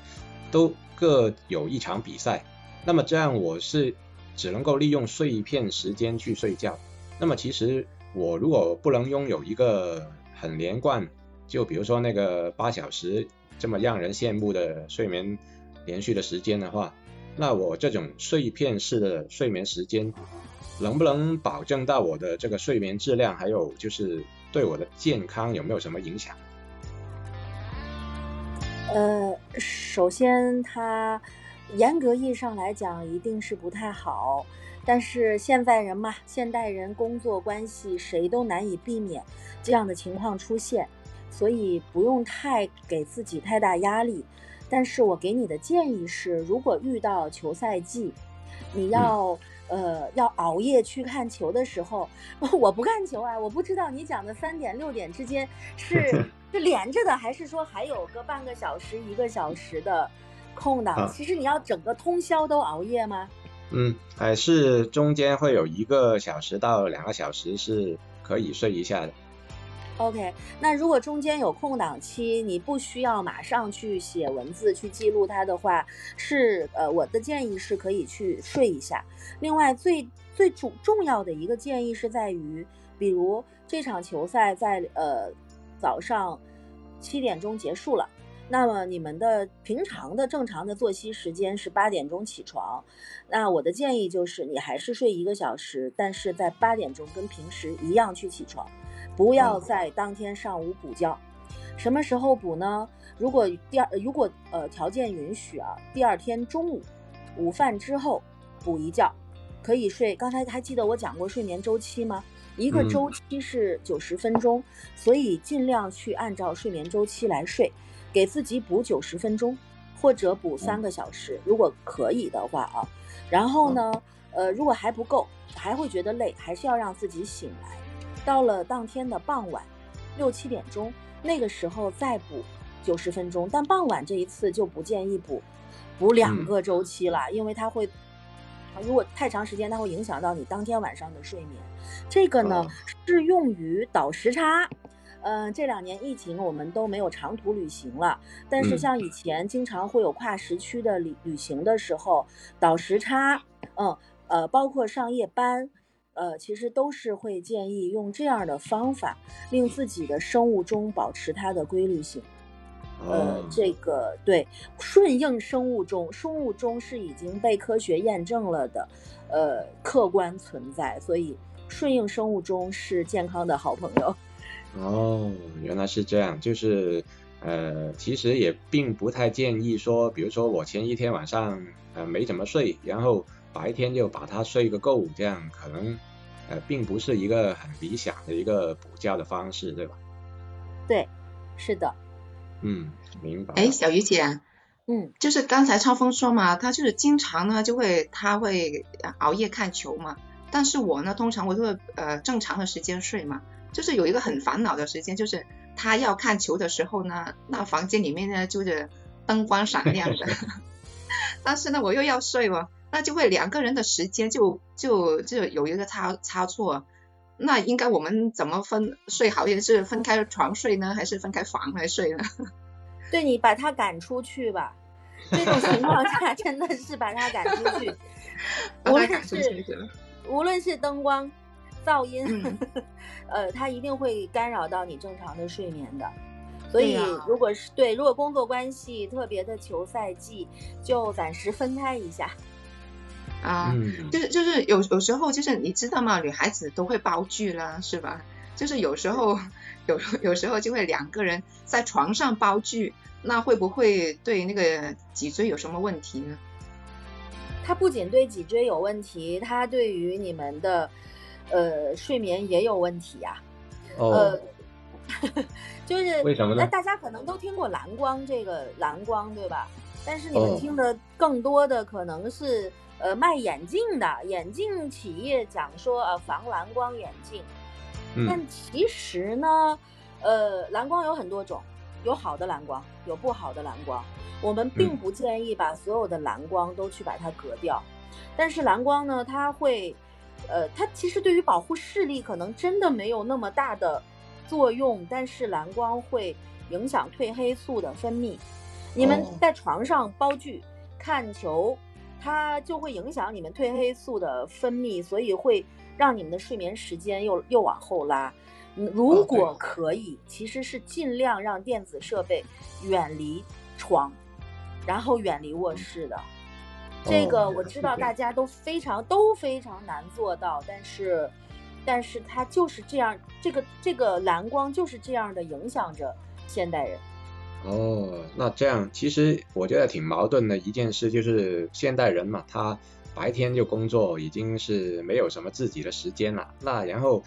都各有一场比赛。那么这样我是只能够利用碎片时间去睡觉。那么其实我如果不能拥有一个很连贯，就比如说那个八小时这么让人羡慕的睡眠连续的时间的话，那我这种碎片式的睡眠时间能不能保证到我的这个睡眠质量，还有就是对我的健康有没有什么影响？呃，首先它。严格意义上来讲，一定是不太好。但是现在人嘛，现代人工作关系，谁都难以避免这样的情况出现，所以不用太给自己太大压力。但是我给你的建议是，如果遇到球赛季，你要呃要熬夜去看球的时候，我不看球啊，我不知道你讲的三点六点之间是 是连着的，还是说还有个半个小时一个小时的。空档，其实你要整个通宵都熬夜吗？嗯，还是中间会有一个小时到两个小时是可以睡一下的。OK，那如果中间有空档期，你不需要马上去写文字去记录它的话，是呃，我的建议是可以去睡一下。另外，最最主重要的一个建议是在于，比如这场球赛在呃早上七点钟结束了。那么你们的平常的正常的作息时间是八点钟起床，那我的建议就是你还是睡一个小时，但是在八点钟跟平时一样去起床，不要在当天上午补觉。什么时候补呢？如果第二如果呃条件允许啊，第二天中午午饭之后补一觉，可以睡。刚才还记得我讲过睡眠周期吗？一个周期是九十分钟，所以尽量去按照睡眠周期来睡。给自己补九十分钟，或者补三个小时，如果可以的话啊。然后呢，呃，如果还不够，还会觉得累，还是要让自己醒来。到了当天的傍晚六七点钟，那个时候再补九十分钟。但傍晚这一次就不建议补补两个周期了，因为它会，如果太长时间，它会影响到你当天晚上的睡眠。这个呢，适用于倒时差。嗯，这两年疫情，我们都没有长途旅行了。但是像以前经常会有跨时区的旅旅行的时候，倒时差，嗯，呃，包括上夜班，呃，其实都是会建议用这样的方法，令自己的生物钟保持它的规律性。呃，这个对，顺应生物钟，生物钟是已经被科学验证了的，呃，客观存在，所以顺应生物钟是健康的好朋友。哦，原来是这样，就是呃，其实也并不太建议说，比如说我前一天晚上呃没怎么睡，然后白天就把它睡个够，这样可能呃并不是一个很理想的一个补觉的方式，对吧？对，是的。嗯，明白。哎，小鱼姐，嗯，就是刚才超峰说嘛，他就是经常呢就会他会熬夜看球嘛，但是我呢通常我就会呃正常的时间睡嘛。就是有一个很烦恼的时间，就是他要看球的时候呢，那房间里面呢就是灯光闪亮的，但是呢我又要睡哦，那就会两个人的时间就就就有一个差差错，那应该我们怎么分睡好一点？是分开床睡呢，还是分开房来睡呢？对你把他赶出去吧，这种情况下真的是把他赶出去，无论是无论是灯光。噪音，呃，他一定会干扰到你正常的睡眠的。所以，如果是对，如果工作关系特别的求赛季，就暂时分开一下。啊，就是就是有有时候就是你知道吗？女孩子都会包剧啦，是吧？就是有时候有有时候就会两个人在床上包剧，那会不会对那个脊椎有什么问题呢？它不仅对脊椎有问题，它对于你们的。呃，睡眠也有问题呀。哦，就是为什么呢？那大家可能都听过蓝光这个蓝光，对吧？但是你们听的更多的可能是呃卖眼镜的眼镜企业讲说呃防蓝光眼镜。但其实呢，呃，蓝光有很多种，有好的蓝光，有不好的蓝光。我们并不建议把所有的蓝光都去把它隔掉。但是蓝光呢，它会，呃，它其实对于保护视力可能真的没有那么大的作用。但是蓝光会影响褪黑素的分泌。你们在床上煲剧、看球，它就会影响你们褪黑素的分泌，所以会让你们的睡眠时间又又往后拉。如果可以，其实是尽量让电子设备远离床，然后远离卧室的。这个我知道大家都非常都非常难做到，但是，但是它就是这样，这个这个蓝光就是这样的影响着现代人。哦，那这样其实我觉得挺矛盾的一件事，就是现代人嘛，他白天就工作，已经是没有什么自己的时间了。那然后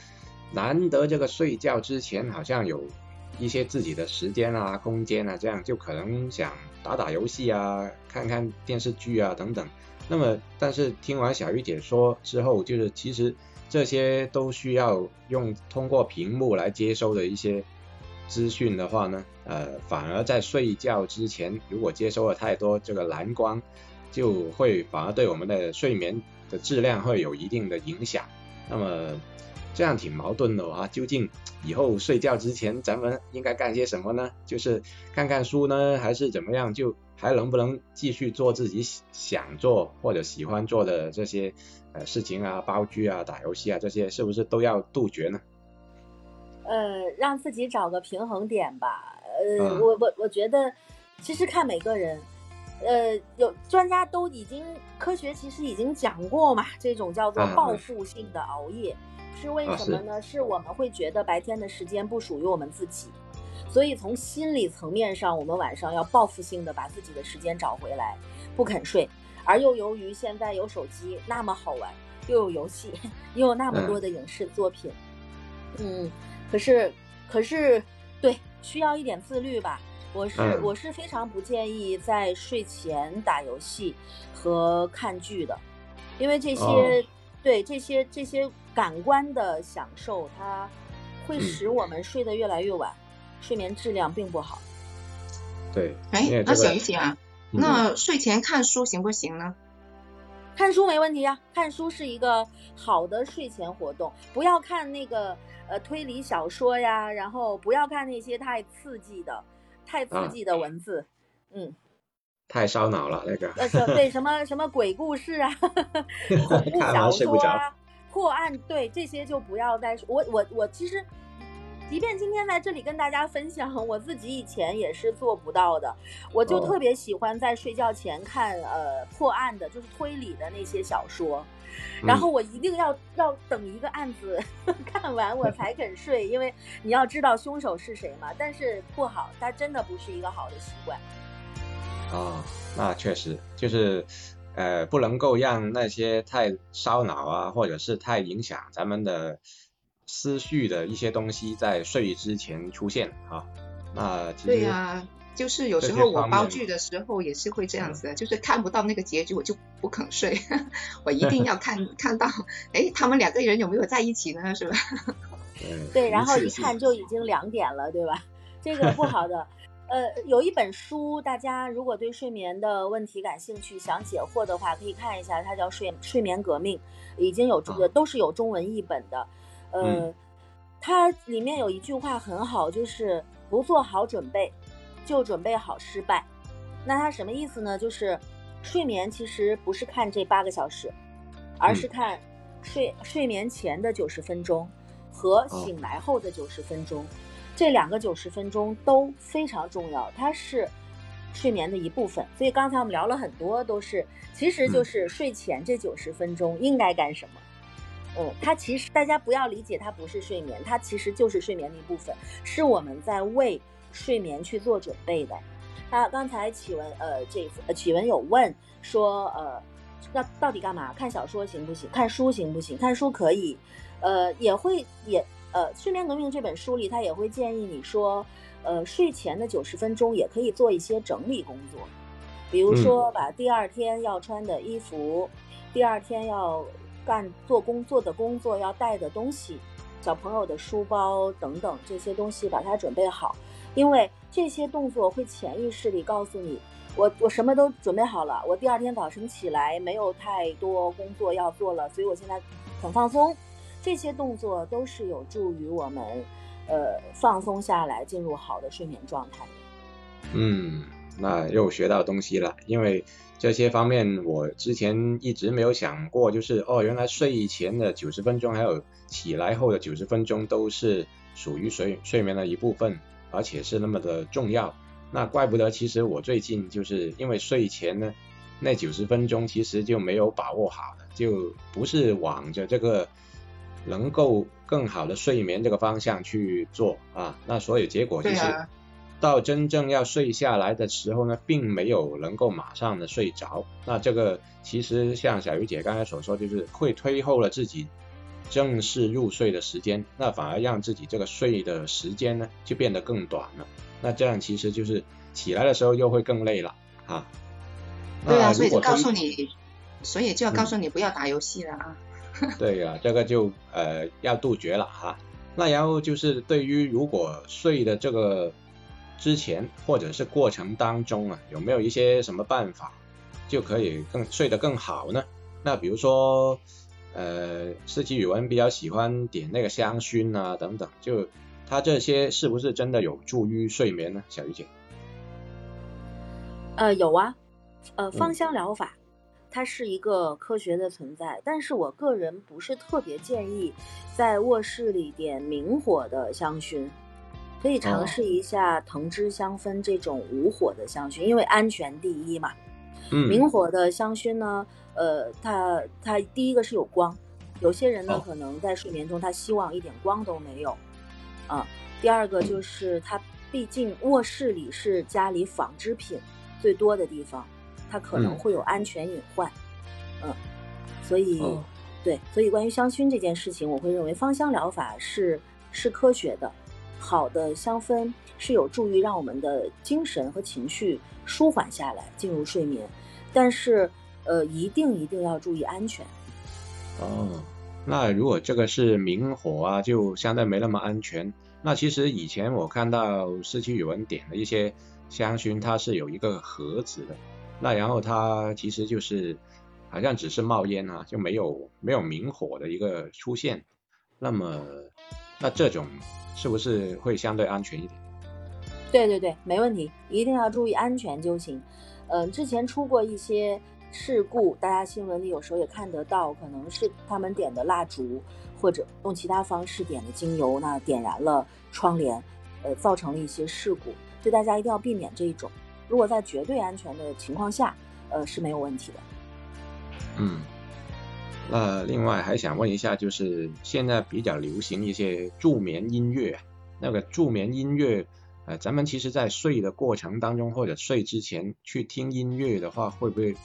难得这个睡觉之前，好像有一些自己的时间啊、空间啊，这样就可能想打打游戏啊、看看电视剧啊等等。那么，但是听完小玉姐说之后，就是其实这些都需要用通过屏幕来接收的一些。资讯的话呢，呃，反而在睡觉之前，如果接收了太多这个蓝光，就会反而对我们的睡眠的质量会有一定的影响。那么这样挺矛盾的啊，究竟以后睡觉之前咱们应该干些什么呢？就是看看书呢，还是怎么样？就还能不能继续做自己想做或者喜欢做的这些呃事情啊，煲剧啊，打游戏啊，这些是不是都要杜绝呢？呃，让自己找个平衡点吧。呃，我我我觉得，其实看每个人，呃，有专家都已经科学其实已经讲过嘛，这种叫做报复性的熬夜，是为什么呢？是我们会觉得白天的时间不属于我们自己，所以从心理层面上，我们晚上要报复性的把自己的时间找回来，不肯睡。而又由于现在有手机那么好玩，又有游戏，又有那么多的影视作品，嗯。可是，可是，对，需要一点自律吧。我是我是非常不建议在睡前打游戏和看剧的，因为这些对这些这些感官的享受，它会使我们睡得越来越晚，睡眠质量并不好。对，哎，那小鱼姐啊，那睡前看书行不行呢？看书没问题呀，看书是一个好的睡前活动，不要看那个。呃，推理小说呀，然后不要看那些太刺激的、太刺激的文字，嗯，太烧脑了那个。呃，对，什么 什么鬼故事啊，恐怖小说啊，破案，对这些就不要再说。我我我其实。即便今天在这里跟大家分享，我自己以前也是做不到的。我就特别喜欢在睡觉前看呃破案的，就是推理的那些小说，然后我一定要要等一个案子 看完我才肯睡，因为你要知道凶手是谁嘛。但是不好，它真的不是一个好的习惯。啊，那确实就是呃不能够让那些太烧脑啊，或者是太影响咱们的。思绪的一些东西在睡之前出现啊，那对呀，就是有时候我煲剧的时候也是会这样子的，就是看不到那个结局我就不肯睡，我一定要看 看到，哎，他们两个人有没有在一起呢？是吧？对，然后一看就已经两点了，对吧？这个不好的。呃，有一本书，大家如果对睡眠的问题感兴趣，想解惑的话，可以看一下，它叫《睡睡眠革命》，已经有这个都是有中文译本的。呃，它里面有一句话很好，就是不做好准备，就准备好失败。那它什么意思呢？就是睡眠其实不是看这八个小时，而是看睡睡眠前的九十分钟和醒来后的九十分钟，这两个九十分钟都非常重要，它是睡眠的一部分。所以刚才我们聊了很多，都是其实就是睡前这九十分钟应该干什么。嗯，它其实大家不要理解，它不是睡眠，它其实就是睡眠的一部分，是我们在为睡眠去做准备的。那刚才启文，呃，这启文有问说，呃，要到底干嘛？看小说行不行？看书行不行？看书可以，呃，也会也，呃，《睡眠革命》这本书里，他也会建议你说，呃，睡前的九十分钟也可以做一些整理工作，比如说把第二天要穿的衣服，第二天要。干做工作的工作要带的东西，小朋友的书包等等这些东西，把它准备好，因为这些动作会潜意识里告诉你，我我什么都准备好了，我第二天早晨起来没有太多工作要做了，所以我现在很放松。这些动作都是有助于我们，呃，放松下来，进入好的睡眠状态。嗯，那又学到东西了，因为这些方面我之前一直没有想过，就是哦，原来睡前的九十分钟还有起来后的九十分钟都是属于睡睡眠的一部分，而且是那么的重要。那怪不得，其实我最近就是因为睡前呢那九十分钟其实就没有把握好，就不是往着这个。能够更好的睡眠这个方向去做啊，那所以结果就是到真正要睡下来的时候呢，并没有能够马上的睡着。那这个其实像小鱼姐刚才所说，就是会推后了自己正式入睡的时间，那反而让自己这个睡的时间呢就变得更短了。那这样其实就是起来的时候又会更累了啊。对啊，所以就告诉你，所以就要告诉你不要打游戏了啊。对呀，这个就呃要杜绝了哈。那然后就是对于如果睡的这个之前或者是过程当中啊，有没有一些什么办法就可以更睡得更好呢？那比如说呃，四季语文比较喜欢点那个香薰啊等等，就它这些是不是真的有助于睡眠呢？小鱼姐？呃，有啊，呃，芳香疗法。它是一个科学的存在，但是我个人不是特别建议在卧室里点明火的香薰，可以尝试一下藤枝香氛这种无火的香薰，因为安全第一嘛。嗯。明火的香薰呢，呃，它它第一个是有光，有些人呢可能在睡眠中他希望一点光都没有，啊。第二个就是它毕竟卧室里是家里纺织品最多的地方。它可能会有安全隐患，嗯，所以，对，所以关于香薰这件事情，我会认为芳香疗法是是科学的，好的香氛是有助于让我们的精神和情绪舒缓下来，进入睡眠，但是，呃，一定一定要注意安全。哦，那如果这个是明火啊，就相对没那么安全。那其实以前我看到四期语文点的一些香薰，它是有一个盒子的。那然后它其实就是好像只是冒烟啊，就没有没有明火的一个出现。那么那这种是不是会相对安全一点？对对对，没问题，一定要注意安全就行。嗯，之前出过一些事故，大家新闻里有时候也看得到，可能是他们点的蜡烛或者用其他方式点的精油，那点燃了窗帘，呃，造成了一些事故，所以大家一定要避免这一种。如果在绝对安全的情况下，呃是没有问题的。嗯，那另外还想问一下，就是现在比较流行一些助眠音乐，那个助眠音乐，呃，咱们其实在睡的过程当中或者睡之前去听音乐的话，会不会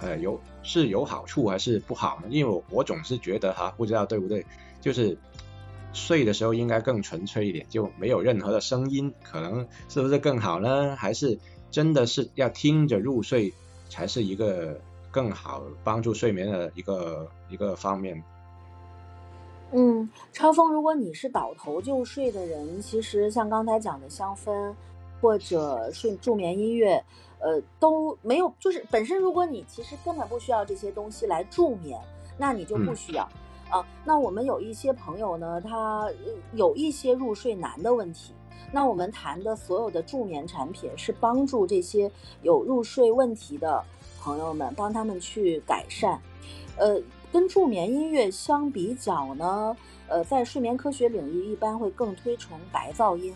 呃有是有好处还是不好呢？因为我我总是觉得哈，不知道对不对，就是睡的时候应该更纯粹一点，就没有任何的声音，可能是不是更好呢？还是？真的是要听着入睡，才是一个更好帮助睡眠的一个一个方面。嗯，超峰，如果你是倒头就睡的人，其实像刚才讲的香氛或者睡助眠音乐，呃，都没有，就是本身如果你其实根本不需要这些东西来助眠，那你就不需要啊。那我们有一些朋友呢，他有一些入睡难的问题。那我们谈的所有的助眠产品是帮助这些有入睡问题的朋友们，帮他们去改善。呃，跟助眠音乐相比较呢，呃，在睡眠科学领域一般会更推崇白噪音。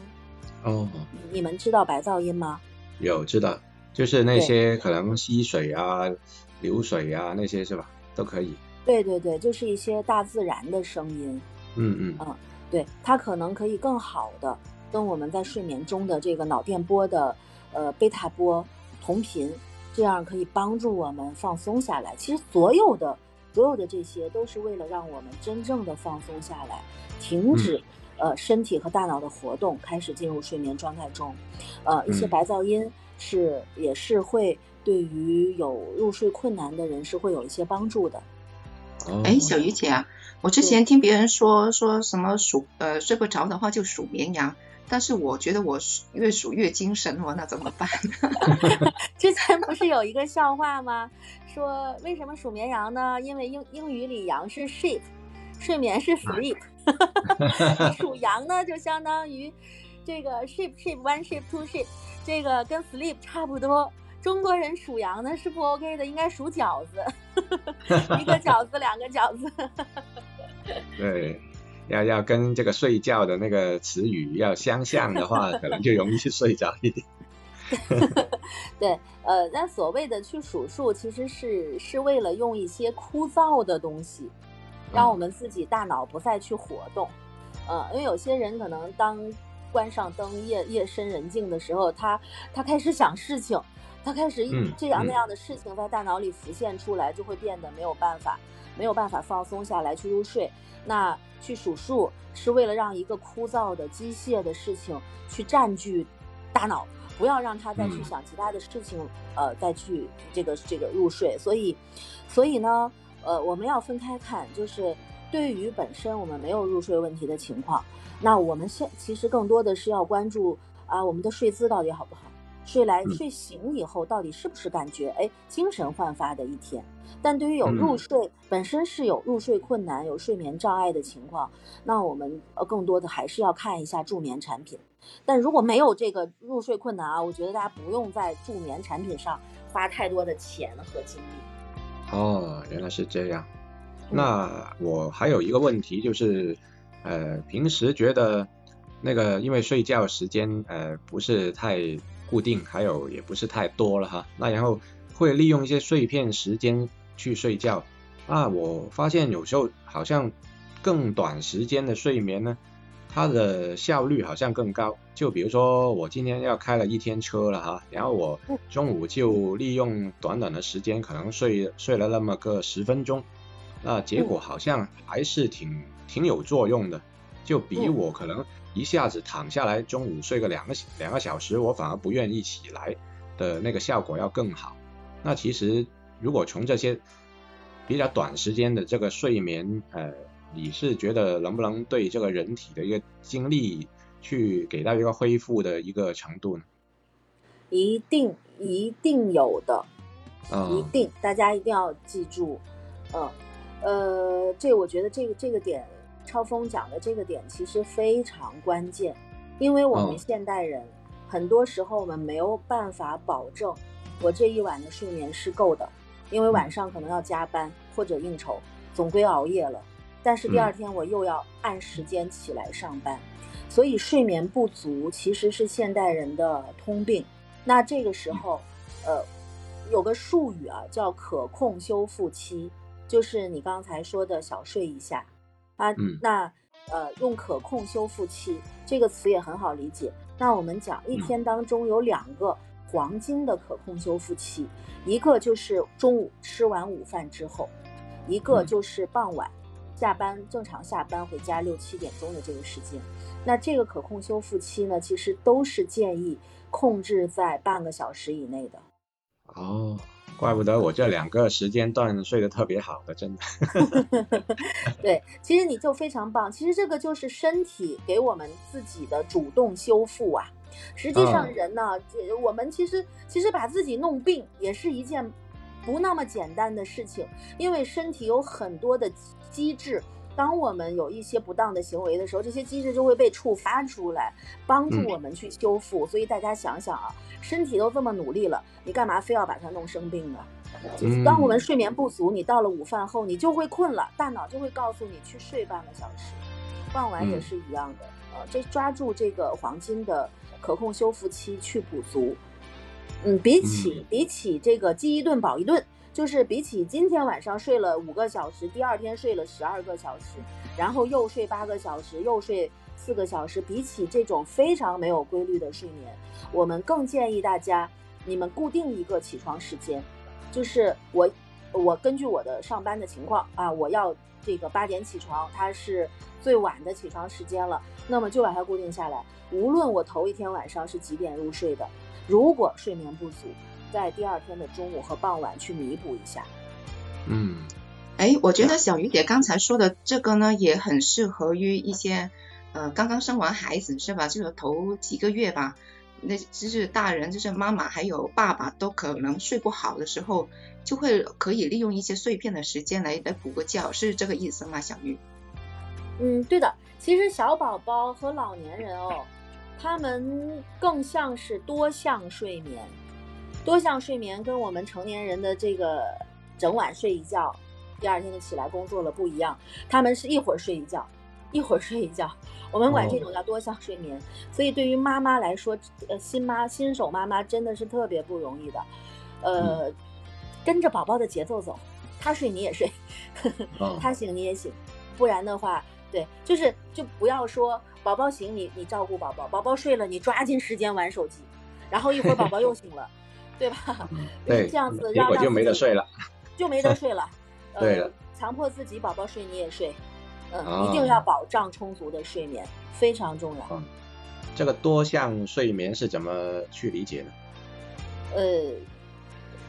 哦，你们知道白噪音吗？有知道，就是那些可能溪水啊、流水啊那些是吧？都可以。对对对，就是一些大自然的声音。嗯嗯嗯，对，它可能可以更好的。跟我们在睡眠中的这个脑电波的呃贝塔波同频，这样可以帮助我们放松下来。其实所有的所有的这些都是为了让我们真正的放松下来，停止呃身体和大脑的活动，开始进入睡眠状态中。呃，一些白噪音是也是会对于有入睡困难的人是会有一些帮助的。哦哎，小鱼姐啊，我之前听别人说说什么数呃睡不着的话就数绵羊，但是我觉得我数越数越精神哦，那怎么办？之前不是有一个笑话吗？说为什么数绵羊呢？因为英英语里羊是 sheep，睡眠是 sleep。你 数羊呢，就相当于这个 sheep sheep one sheep two sheep，这个跟 sleep 差不多。中国人数羊呢是不 OK 的，应该数饺子，一个饺子两个饺子。对，要要跟这个睡觉的那个词语要相像的话，可能就容易睡着一点。对，呃，那所谓的去数数，其实是是为了用一些枯燥的东西，让我们自己大脑不再去活动。呃，因为有些人可能当关上灯、夜夜深人静的时候，他他开始想事情，他开始嗯这样嗯那样的事情在大脑里浮现出来，就会变得没有办法，没有办法放松下来去入睡。那去数数是为了让一个枯燥的机械的事情去占据大脑，不要让他再去嗯想其他的事情，呃，再去这个这个入睡。所以，所以呢，呃，我们要分开看，就是对于本身我们没有入睡问题的情况，那我们现其实更多的是要关注啊，我们的睡姿到底好不好，睡来嗯睡醒以后到底是不是感觉哎精神焕发的一天。但对于有嗯入睡、本身是有入睡困难、有睡眠障碍的情况，那我们呃更多的还是要看一下助眠产品。但如果没有这个入睡困难啊，我觉得大家不用在助眠产品上花太多的钱和精力。哦，原来是这样。那我还有一个问题就是，呃，平时觉得那个因为睡觉时间呃不是太固定，还有也不是太多了哈，那然后会利用一些碎片时间去睡觉。啊，我发现有时候好像更短时间的睡眠呢，它的效率好像更高。就比如说我今天要开了一天车了哈，然后我中午就利用短短的时间，可能睡睡了那么个十分钟，那结果好像还是挺挺有作用的。就比嗯我可能一下子躺下来，中午睡个两个两个小时，我反而不愿意起来的那个效果要更好。那其实如果从这些比较短时间的这个睡眠，呃，你是觉得能不能对这个人体的一个精力去给到一个恢复的一个程度呢？一定一定有的，嗯、一定，大家一定要记住，嗯，呃，这我觉得这个这个点，超峰讲的这个点其实非常关键，因为我们嗯。现代人、很多时候我们没有办法保证我这一晚的睡眠是够的，因为晚上可能要加班或者应酬，总归熬夜了，但是第二天我又要按时间起来上班，所以睡眠不足其实是现代人的通病。那这个时候，呃，有个术语啊，叫可控修复期，就是你刚才说的小睡一下啊。嗯那呃，用可控修复期这个词也很好理解。那我们讲一嗯天当中有两个黄金的可控修复期，一个就是中午吃完午饭之后，一个嗯就是傍晚下班正常下班回家六七点钟的这个时间。那这个可控修复期呢，其实都是建议控制在半个小时以内的。哦，怪不得我这两个时间段睡得特别好的，真的。对，其实你就非常棒。其实这个就是身体给我们自己的主动修复啊。实际上嗯人呢，这我们其实其实把自己弄病也是一件不那么简单的事情，因为身体有很多的机制。当我们有一些不当的行为的时候，这些机制就会被触发出来，帮助嗯我们去修复。所以大家想想啊，身体都这么努力了，你干嘛非要把它弄生病呢？就是当我们嗯睡眠不足，你到了午饭后，你就会困了，大脑就会告诉你去睡半个小时。傍晚也嗯是一样的，呃，这抓住这个黄金的可控修复期去补足。嗯，比起、嗯比起这个饥一顿饱一顿，就是比起今天晚上睡了五个小时，第二天睡了十二个小时，然后又睡八个小时，又睡四个小时，比起这种非常没有规律的睡眠，我们更建议大家，你们固定一个起床时间，就是我我根据我的上班的情况啊，我要这个八点起床，它是最晚的起床时间了，那么就把它固定下来。无论我头一天晚上是几点入睡的，如果睡眠不足，在第二天的中午和傍晚去弥补一下。嗯，哎，我觉得小鱼姐刚才说的这个呢，也很适合于一些呃刚刚生完孩子是吧？就是头几个月吧，那就是大人就是妈妈还有爸爸都可能睡不好的时候，就会可以利用一些碎片的时间来来补个觉，是这个意思吗？小鱼？嗯，对的。其实小宝宝和老年人哦，他们更像是多项睡眠。多项睡眠跟我们成年人的这个整晚睡一觉，第二天就起来工作了不一样。他们是一会儿睡一觉，一会儿睡一觉。我们管这种叫多项睡眠。所以对于妈妈来说，呃，新妈新手妈妈真的是特别不容易的。呃，跟着宝宝的节奏走，他睡你也睡，呵呵他醒你也醒，不然的话，对，就是就不要说宝宝醒你你照顾宝宝，宝宝睡了你抓紧时间玩手机，然后一会儿宝宝又醒了。对吧？对，这样子让我就没得睡了，就没得睡了。对了，强迫自己宝宝睡你也睡，嗯，一定要保障充足的睡眠，非常重要。这个多项睡眠是怎么去理解呢？呃，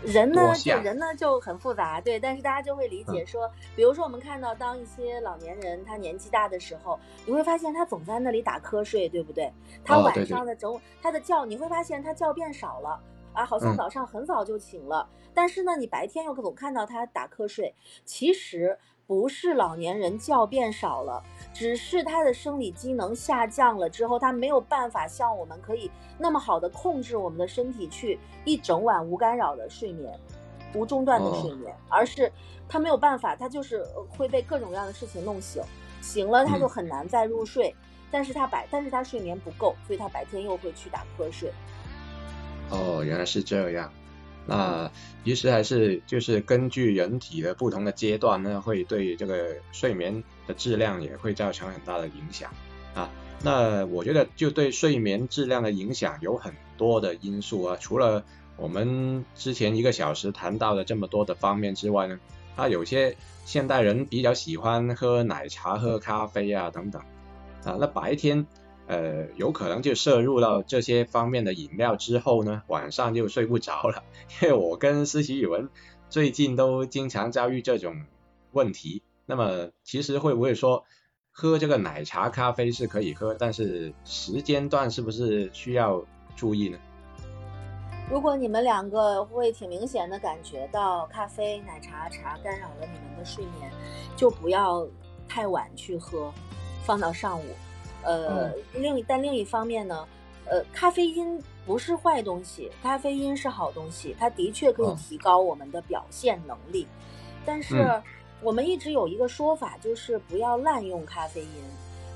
人呢，就人呢就很复杂，对，但是大家就会理解说，比如说我们看到当一些老年人他年纪大的时候，你会发现他总在那里打瞌睡，对不对？他晚上的整他的觉，你会发现他觉变少了。啊，好像早上很早就醒了，但是呢，你白天又总看到他打瞌睡。其实不是老年人觉变少了，只是他的生理机能下降了之后，他没有办法像我们可以那么好的控制我们的身体去一整晚无干扰的睡眠，无中断的睡眠，而是他没有办法，他就是会被各种各样的事情弄醒，醒了他就很难再入睡。但是他白，但是他睡眠不够，所以他白天又会去打瞌睡。哦，原来是这样。那其实还是就是根据人体的不同的阶段呢，会对这个睡眠的质量也会造成很大的影响啊。那我觉得就对睡眠质量的影响有很多的因素啊，除了我们之前一个小时谈到的这么多的方面之外呢，啊，有些现代人比较喜欢喝奶茶、喝咖啡啊等等啊，那白天。呃，有可能就摄入到这些方面的饮料之后呢，晚上就睡不着了。因为我跟思琪语文最近都经常遭遇这种问题。那么其实会不会说喝这个奶茶、咖啡是可以喝，但是时间段是不是需要注意呢？如果你们两个会挺明显的感觉到咖啡、奶茶、茶干扰了你们的睡眠，就不要太晚去喝，放到上午。呃，另但另一方面呢，呃，咖啡因不是坏东西，咖啡因是好东西，它的确可以提高我们的表现能力。但是我们一直有一个说法，就是不要滥用咖啡因。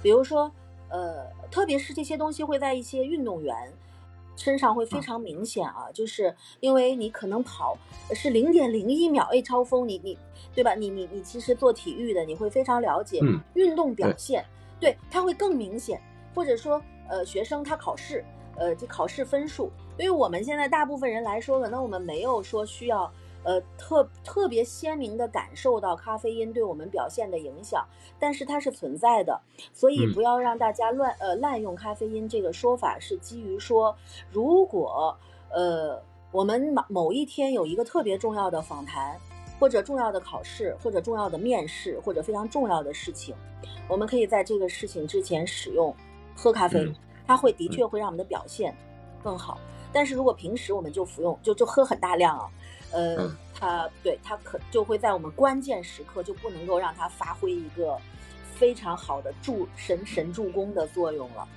比如说，呃，特别是这些东西会在一些运动员身上会非常明显啊，就是因为你可能跑是零点零一秒 A 超风，你你对吧？你你你其实做体育的，你会非常了解运动表现。对，它会更明显，或者说，呃，学生他考试，呃，这考试分数，对于我们现在大部分人来说，可能我们没有说需要，呃，特特别鲜明的感受到咖啡因对我们表现的影响，但是它是存在的，所以不要让大家乱，呃，滥用咖啡因这个说法是基于说，如果，呃，我们某某一天有一个特别重要的访谈。或者重要的考试，或者重要的面试，或者非常重要的事情，我们可以在这个事情之前使用喝咖啡，它会的确会让我们的表现更好。但是如果平时我们就服用，就就喝很大量啊，呃，它对它可就会在我们关键时刻就不能够让它发挥一个非常好的助神神助攻的作用了。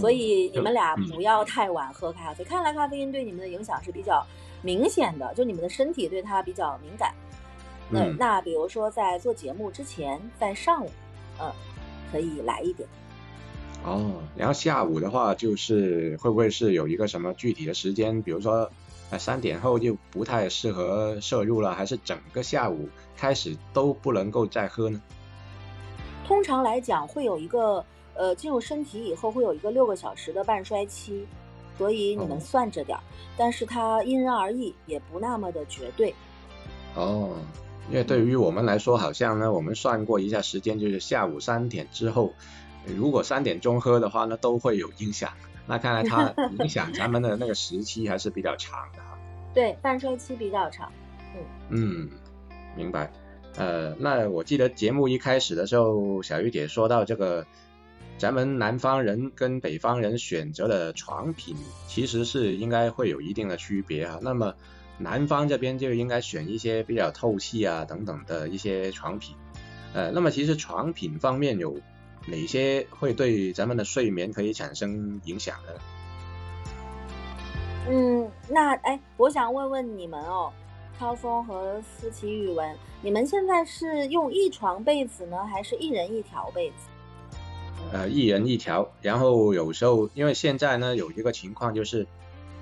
所以你们俩不要太晚喝咖啡。看来咖啡因对你们的影响是比较。明显的，就你们的身体对它比较敏感。那那比如说在做节目之前，在上午，呃，可以来一点。哦，然后下午的话，就是会不会是有一个什么具体的时间？比如说，呃，三点后就不太适合摄入了，还是整个下午开始都不能够再喝呢？通常来讲，会有一个呃，进入身体以后会有一个六个小时的半衰期。所以你们算着点儿，但是它因人而异，也不那么的绝对。哦，因为对于我们来说，好像呢，我们算过一下时间，就是下午三点之后，如果三点钟喝的话，呢都会有影响。那看来它 影响咱们的那个时期还是比较长的哈。对，半衰期比较长。嗯嗯，明白。呃，那我记得节目一开始的时候，小玉姐说到这个，咱们南方人跟北方人选择的床品其实是应该会有一定的区别啊。那么南方这边就应该选一些比较透气啊等等的一些床品。呃，那么其实床品方面有哪些会对咱们的睡眠可以产生影响的？嗯，那哎，我想问问你们哦。超风和思琪语文，你们现在是用一床被子呢，还是一人一条被子？呃，一人一条。然后有时候，因为现在呢有一个情况就是，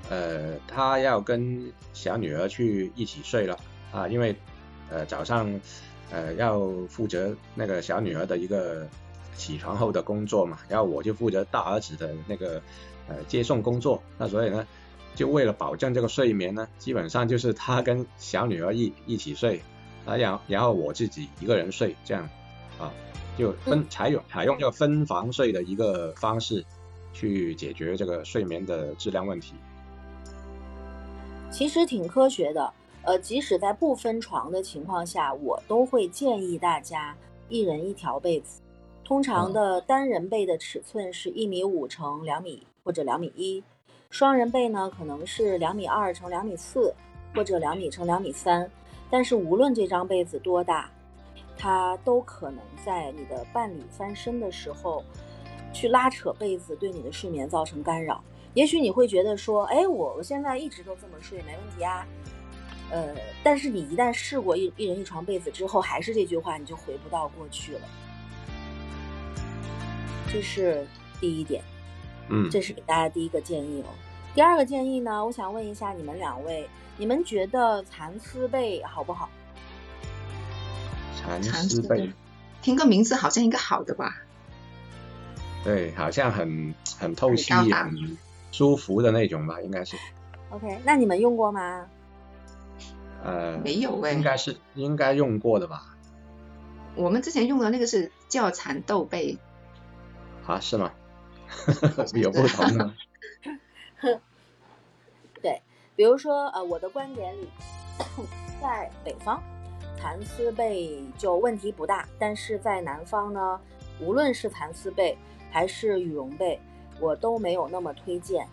呃，他要跟小女儿去一起睡了啊，因为呃早上呃要负责那个小女儿的一个起床后的工作嘛，然后我就负责大儿子的那个呃接送工作，那所以呢。就为了保证这个睡眠呢，基本上就是他跟小女儿一一起睡，啊，然然后我自己一个人睡，这样啊，就分采用采用这个分房睡的一个方式去解决这个睡眠的质量问题。其实挺科学的，呃，即使在不分床的情况下，我都会建议大家一人一条被子。通常的单人被的尺寸是一米五乘两米或者两米一。双人被呢，可能是两米二乘两米四，或者两米乘两米三。但是无论这张被子多大，它都可能在你的伴侣翻身的时候，去拉扯被子，对你的睡眠造成干扰。也许你会觉得说，哎，我我现在一直都这么睡，没问题啊。呃，但是你一旦试过一一人一床被子之后，还是这句话，你就回不到过去了。这是第一点。嗯，这是给大家第一个建议哦。第二个建议呢，我想问一下你们两位，你们觉得蚕丝被好不好？蚕丝被，听个名字好像一个好的吧？对，好像很很透气、很舒服的那种吧，应该是。OK，那你们用过吗？呃，没有哎，应该是应该用过的吧？我们之前用的那个是叫蚕豆被。啊，是吗？有不同吗？对，比如说呃，我的观点里，在北方，蚕丝被就问题不大，但是在南方呢，无论是蚕丝被还是羽绒被，我都没有那么推荐。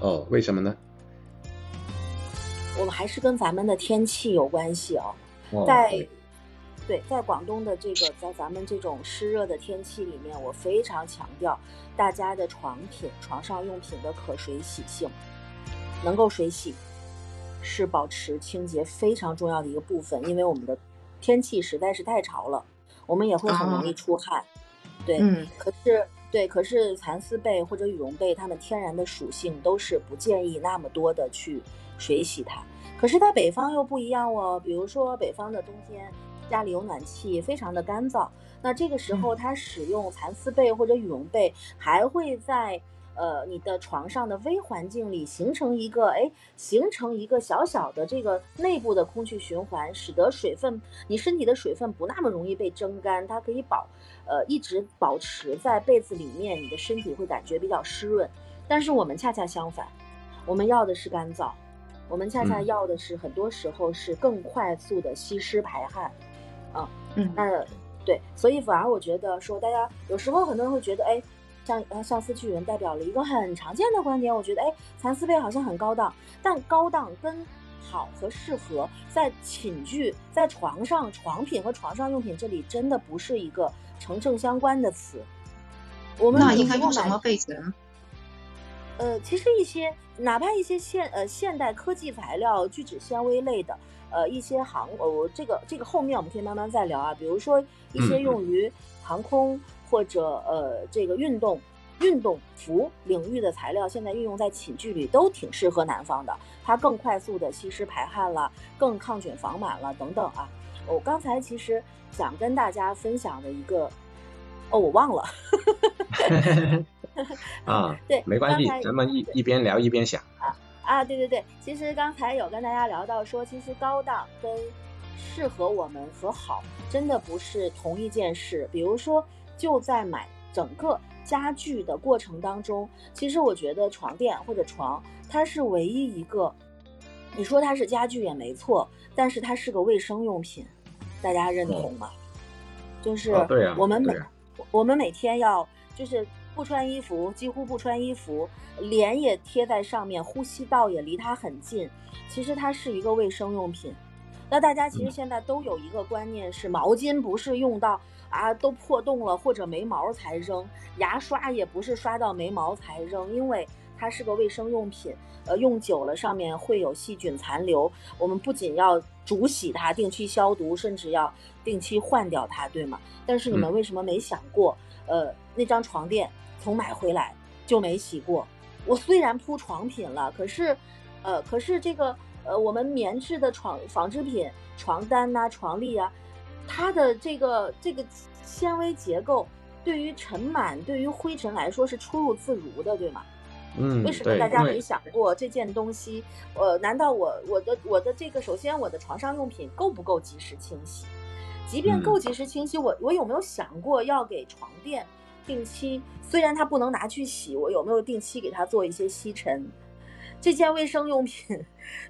哦，为什么呢？我们还是跟咱们的天气有关系哦，在。对，在广东的这个，在咱们这种湿热的天气里面，我非常强调大家的床品、床上用品的可水洗性，能够水洗是保持清洁非常重要的一个部分。因为我们的天气实在是太潮了，我们也会很容易出汗。对，嗯，可是对，可是蚕丝被或者羽绒被，它们天然的属性都是不建议那么多的去水洗它。可是在北方又不一样哦，比如说北方的冬天。家里有暖气，非常的干燥。那这个时候，它使用蚕丝被或者羽绒被，还会在呃你的床上的微环境里形成一个哎，形成一个小小的这个内部的空气循环，使得水分你身体的水分不那么容易被蒸干，它可以保呃一直保持在被子里面，你的身体会感觉比较湿润。但是我们恰恰相反，我们要的是干燥，我们恰恰要的是很多时候是更快速的吸湿排汗。啊，嗯，那对，所以反而我觉得说，大家有时候很多人会觉得，哎，像呃像四巨人代表了一个很常见的观点，我觉得，哎，蚕丝被好像很高档，但高档跟好和适合在寝具、在床上床品和床上用品这里真的不是一个成正相关的词。我们那应该用什么被子呢？呃，其实一些哪怕一些现呃现代科技材料、聚酯纤维类的。呃，一些航呃，这个这个后面我们可以慢慢再聊啊。比如说一些用于航空或者呃这个运动运动服领域的材料，现在运用在寝具里都挺适合南方的。它更快速的吸湿排汗了，更抗菌防螨了等等啊。我刚才其实想跟大家分享的一个，哦，我忘了。啊，对，没关系，咱们一一边聊一边想啊。啊，对对对，其实刚才有跟大家聊到说，其实高档跟适合我们和好真的不是同一件事。比如说，就在买整个家具的过程当中，其实我觉得床垫或者床，它是唯一一个，你说它是家具也没错，但是它是个卫生用品。大家认同吗？就是我们每、我们每天要就是不穿衣服，几乎不穿衣服，脸也贴在上面，呼吸道也离它很近。其实它是一个卫生用品。那大家其实嗯现在都有一个观念是，毛巾不是用到啊都破洞了或者没毛才扔，牙刷也不是刷到没毛才扔，因为它是个卫生用品。呃，用久了上面会有细菌残留，我们不仅要煮洗它、定期消毒，甚至要定期换掉它，对吗？但是你们嗯为什么没想过，呃，那张床垫从买回来就没洗过？我虽然铺床品了，可是，呃，可是这个呃，我们棉质的床纺织品、床单呐、床笠啊，它的这个这个纤维结构对于尘螨、对于灰尘来说是出入自如的，对吗？嗯，为什么大家没想过这件东西？呃，难道我我的我的这个首先我的床上用品够不够及时清洗？即便够嗯及时清洗，我我有没有想过要给床垫定期？虽然它不能拿去洗，我有没有定期给它做一些吸尘？这件卫生用品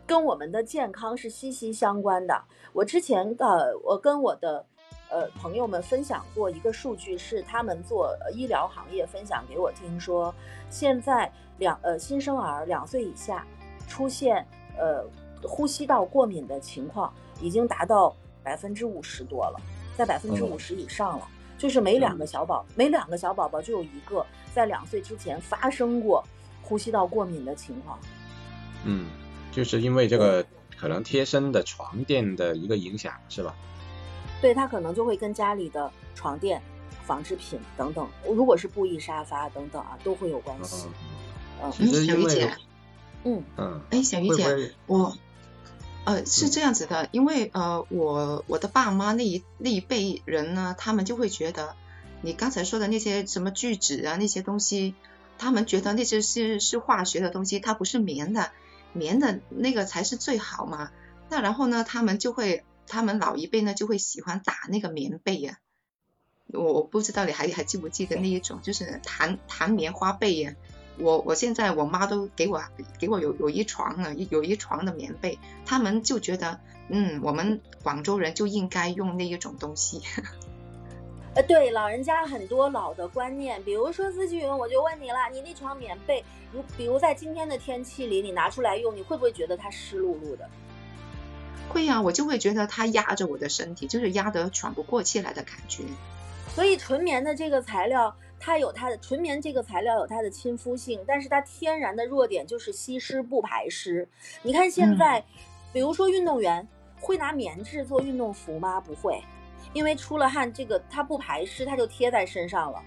跟我们的健康是息息相关的。我之前呃，我跟我的呃朋友们分享过一个数据，是他们做呃医疗行业分享给我听说，现在两呃新生儿两岁以下出现呃呼吸道过敏的情况已经达到百分之五十多了，在百分之五十以上了。就是每两个小宝，每两个小宝宝就有一个在两岁之前发生过呼吸道过敏的情况。嗯，就是因为这个可能贴身的床垫的一个影响，是吧？对它可能就会跟家里的床垫、纺织品等等，如果是布艺沙发等等啊，都会有关系。嗯其实因为小鱼姐，嗯。嗯，哎，小鱼姐，会会我呃是嗯。这样子的，因为呃我我的爸妈那一那一辈人呢，他们就会觉得你刚才说的那些什么聚酯啊那些东西，他们觉得那些是是化学的东西，它不是棉的，棉的那个才是最好嘛。那然后呢，他们就会他们老一辈呢就会喜欢打那个棉被呀、我我不知道你还还记不记得那一种，就是弹弹棉花被呀、我我现在我妈都给我给我有有一床了，有一床的棉被，他们就觉得，嗯，我们广州人就应该用那一种东西。呃，对，老人家很多老的观念，比如说司机云，我就问你了，你那床棉被，如比如在今天的天气里，你拿出来用，你会不会觉得它湿漉漉的？会呀、我就会觉得它压着我的身体，就是压得喘不过气来的感觉。所以纯棉的这个材料，它有它的纯棉这个材料有它的亲肤性，但是它天然的弱点就是吸湿不排湿。你看现在，比如说运动员会拿棉质做运动服吗？不会，因为出了汗，这个它不排湿，它就贴在身上了。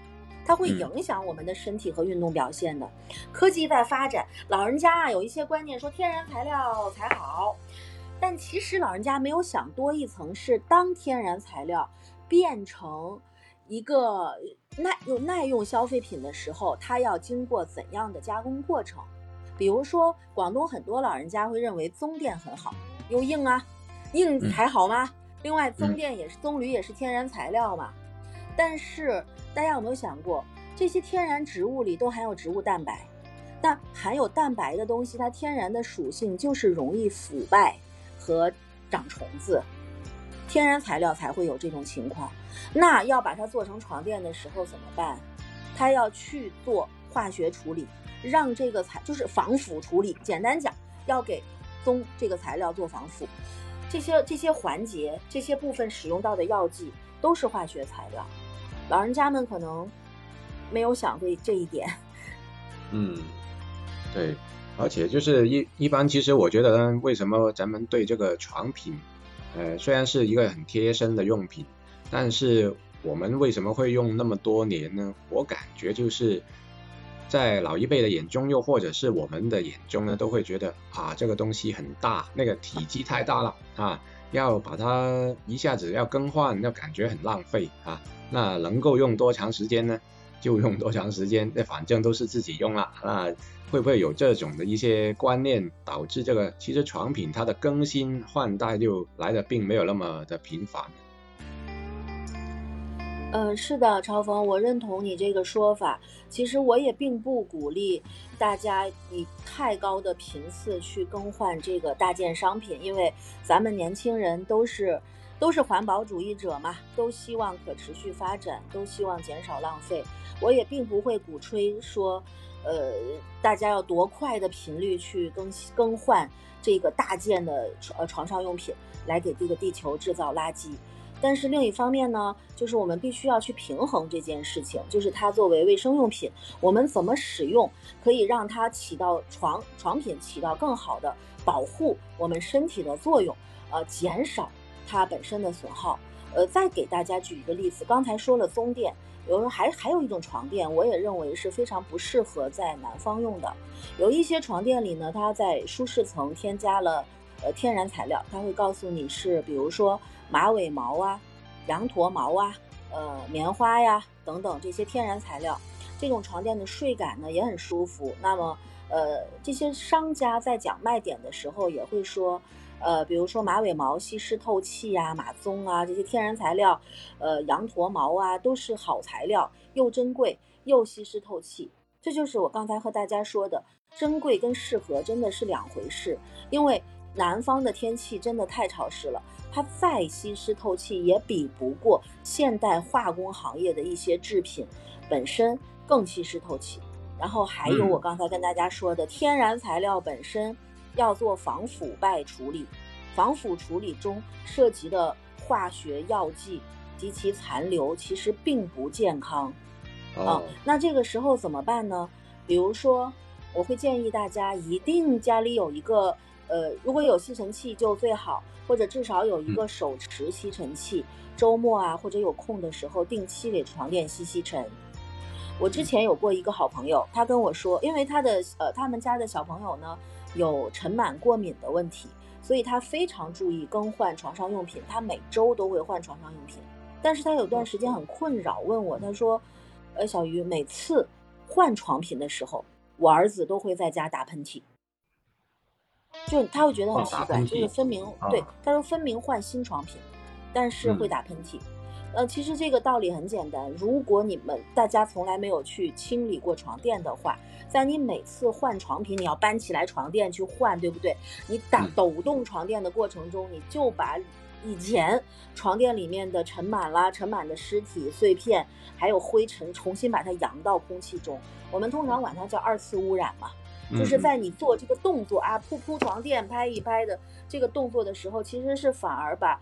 它会嗯影响我们的身体和运动表现的。科技在发展，老人家啊有一些观念说天然材料才好，但其实老人家没有想多一层，是当天然材料变成一个耐用耐用消费品的时候，它要经过怎样的加工过程？比如说，广东很多老人家会认为棕垫很好，又硬啊，硬嗯还好吗？另外，棕嗯垫也是棕榈也是天然材料嘛。但是大家有没有想过，这些天然植物里都含有植物蛋白？那含有蛋白的东西，它天然的属性就是容易腐败和长虫子，天然材料才会有这种情况。那要把它做成床垫的时候怎么办？它要去做化学处理，让这个材就是防腐处理。简单讲，要给棕这个材料做防腐。这些这些环节、这些部分使用到的药剂都是化学材料。老人家们可能没有想过这一点。嗯，对，而且就是一一般，其实我觉得呢，为什么咱们对这个床品，呃，虽然是一个很贴身的用品，但是我们为什么会用那么多年呢？我感觉就是在老一辈的眼中，又或者是我们的眼中呢，都会觉得啊，这个东西很大，那个体积太大了啊，要把它一下子要更换，要感觉很浪费啊。那能够用多长时间呢？就用多长时间，那反正都是自己用了，那会不会有这种的一些观念，导致这个其实床品它的更新换代就来的并没有那么的频繁？嗯，是的，超峰，我认同你这个说法。其实我也并不鼓励大家以太高的频次去更换这个大件商品，因为咱们年轻人都是都是环保主义者嘛，都希望可持续发展，都希望减少浪费。我也并不会鼓吹说，呃，大家要多快的频率去更更换这个大件的呃床上用品，来给这个地球制造垃圾。但是另一方面呢，就是我们必须要去平衡这件事情，就是它作为卫生用品，我们怎么使用，可以让它起到床床品起到更好的保护我们身体的作用，呃，减少它本身的损耗。呃，再给大家举一个例子，刚才说了棕垫，有时候还还有一种床垫，我也认为是非常不适合在南方用的。有一些床垫里呢，它在舒适层添加了呃天然材料，它会告诉你是，比如说。马尾毛啊，羊驼毛啊，呃，棉花呀等等这些天然材料，这种床垫的睡感呢也很舒服。那么，呃，这些商家在讲卖点的时候也会说，呃，比如说马尾毛吸湿透气呀，马鬃啊这些天然材料，呃，羊驼毛啊都是好材料，又珍贵又吸湿透气。这就是我刚才和大家说的，珍贵跟适合真的是两回事，因为南方的天气真的太潮湿了。它再吸湿透气，也比不过现代化工行业的一些制品本身更吸湿透气。然后还有我刚才跟大家说的，天然材料本身要做防腐败处理，防腐处理中涉及的化学药剂及其残留其实并不健康。啊，那这个时候怎么办呢？比如说，我会建议大家一定家里有一个，呃，如果有吸尘器就最好。或者至少有一个手持吸尘器，周末啊或者有空的时候定期给床垫吸吸尘。我之前有过一个好朋友，他跟我说，因为他的呃他们家的小朋友呢有尘螨过敏的问题，所以他非常注意更换床上用品，他每周都会换床上用品。但是他有段时间很困扰，问我他说，呃小鱼每次换床品的时候，我儿子都会在家打喷嚏。就他会觉得很奇怪，就是分明对他说分明换新床品，但是会打喷嚏。呃，其实这个道理很简单，如果你们大家从来没有去清理过床垫的话，在你每次换床品，你要搬起来床垫去换，对不对？你打抖动床垫的过程中，你就把以前床垫里面的尘螨啦、尘螨的尸体碎片，还有灰尘，重新把它扬到空气中。我们通常管它叫二次污染嘛。就是在你做这个动作啊，铺铺床垫、拍一拍的这个动作的时候，其实是反而把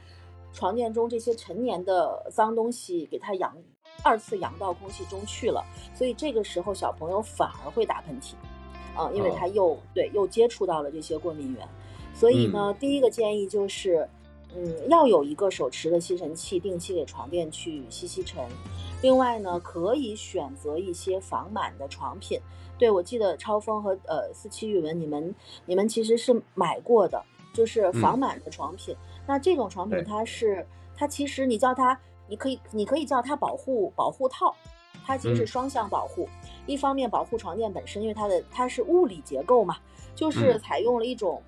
床垫中这些陈年的脏东西给它扬二次扬到空气中去了，所以这个时候小朋友反而会打喷嚏，啊，因为他又对又接触到了这些过敏源，所以呢，第一个建议就是，嗯，要有一个手持的吸尘器，定期给床垫去吸吸尘，另外呢，可以选择一些防螨的床品。对，我记得超风和呃四七语文，你们你们其实是买过的，就是防螨的床品。那这种床品它是它其实你叫它，你可以你可以叫它保护保护套，它其实是双向保护，一方面保护床垫本身，因为它的它是物理结构嘛，就是采用了一种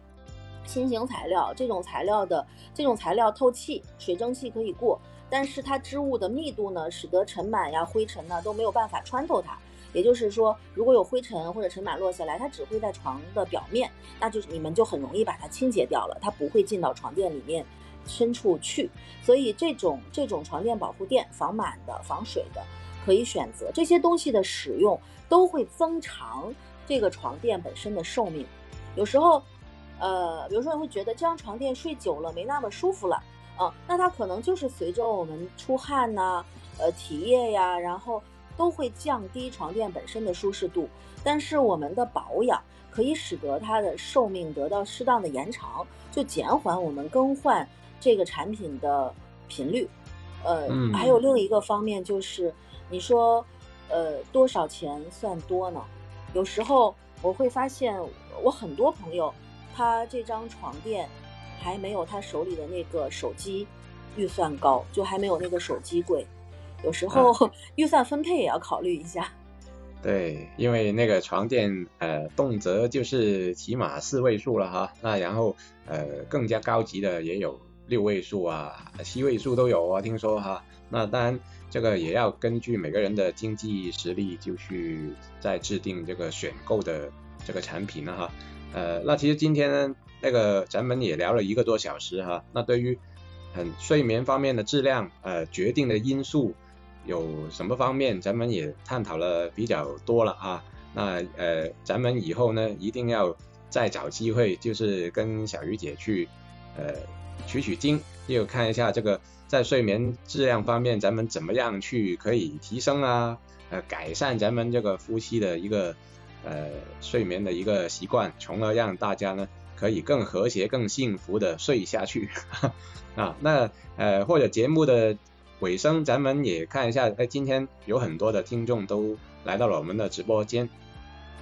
新型材料，这种材料的这种材料透气，水蒸气可以过，但是它织物的密度呢，使得尘螨呀灰尘呢都没有办法穿透它。也就是说，如果有灰尘或者尘螨落下来，它只会在床的表面，那就是你们就很容易把它清洁掉了，它不会进到床垫里面深处去。所以这种这种床垫保护垫，防螨的、防水的，可以选择这些东西的使用，都会增长这个床垫本身的寿命。有时候，呃，比如说你会觉得这张床垫睡久了没那么舒服了，嗯，那它可能就是随着我们出汗呐，呃，体液呀，然后。都会降低床垫本身的舒适度，但是我们的保养可以使得它的寿命得到适当的延长，就减缓我们更换这个产品的频率。呃，还有另一个方面就是，你说，呃，多少钱算多呢？有时候我会发现，我很多朋友他这张床垫还没有他手里的那个手机预算高，就还没有那个手机贵。有时候 预算分配也要考虑一下。对，因为那个床垫呃，动辄就是起码四位数了哈。那然后呃，更加高级的也有六位数啊，七位数都有啊，听说哈。那当然这个也要根据每个人的经济实力就去再制定这个选购的这个产品了哈。呃，那其实今天呢，那个咱们也聊了一个多小时哈。那对于很睡眠方面的质量，呃，决定的因素有什么方面，咱们也探讨了比较多了啊。那呃，咱们以后呢，一定要再找机会，就是跟小鱼姐去呃取取经，又看一下这个在睡眠质量方面，咱们怎么样去可以提升啊，呃，改善咱们这个夫妻的一个呃睡眠的一个习惯，从而让大家呢可以更和谐、更幸福的睡下去。啊，那呃，或者节目的尾声，咱们也看一下，哎，今天有很多的听众都来到了我们的直播间，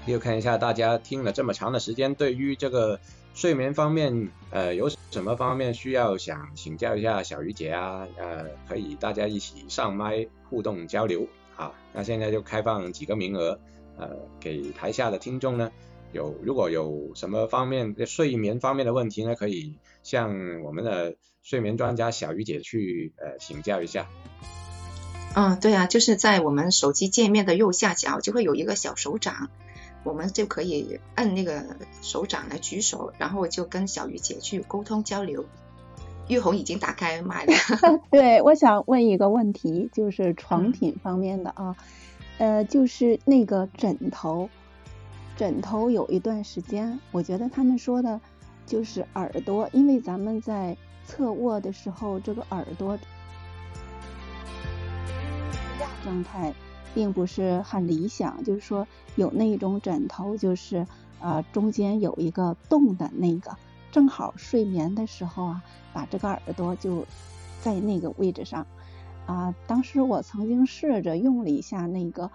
又看一下大家听了这么长的时间，对于这个睡眠方面，呃，有什么方面需要想请教一下小鱼姐啊？呃，可以大家一起上麦互动交流啊。那现在就开放几个名额，呃，给台下的听众呢。有如果有什么方面睡眠方面的问题呢，可以向我们的睡眠专家小鱼姐去呃请教一下。嗯，对啊，就是在我们手机界面的右下角就会有一个小手掌，我们就可以按那个手掌来举手，然后就跟小鱼姐去沟通交流。玉红已经打开麦了。对，我想问一个问题，就是床品方面的啊，呃，就是那个枕头。枕头有一段时间，我觉得他们说的，就是耳朵，因为咱们在侧卧的时候，这个耳朵状态并不是很理想，就是说有那种枕头，就是啊中间有一个洞的那个，正好睡眠的时候啊，把这个耳朵就在那个位置上啊。当时我曾经试着用了一下那个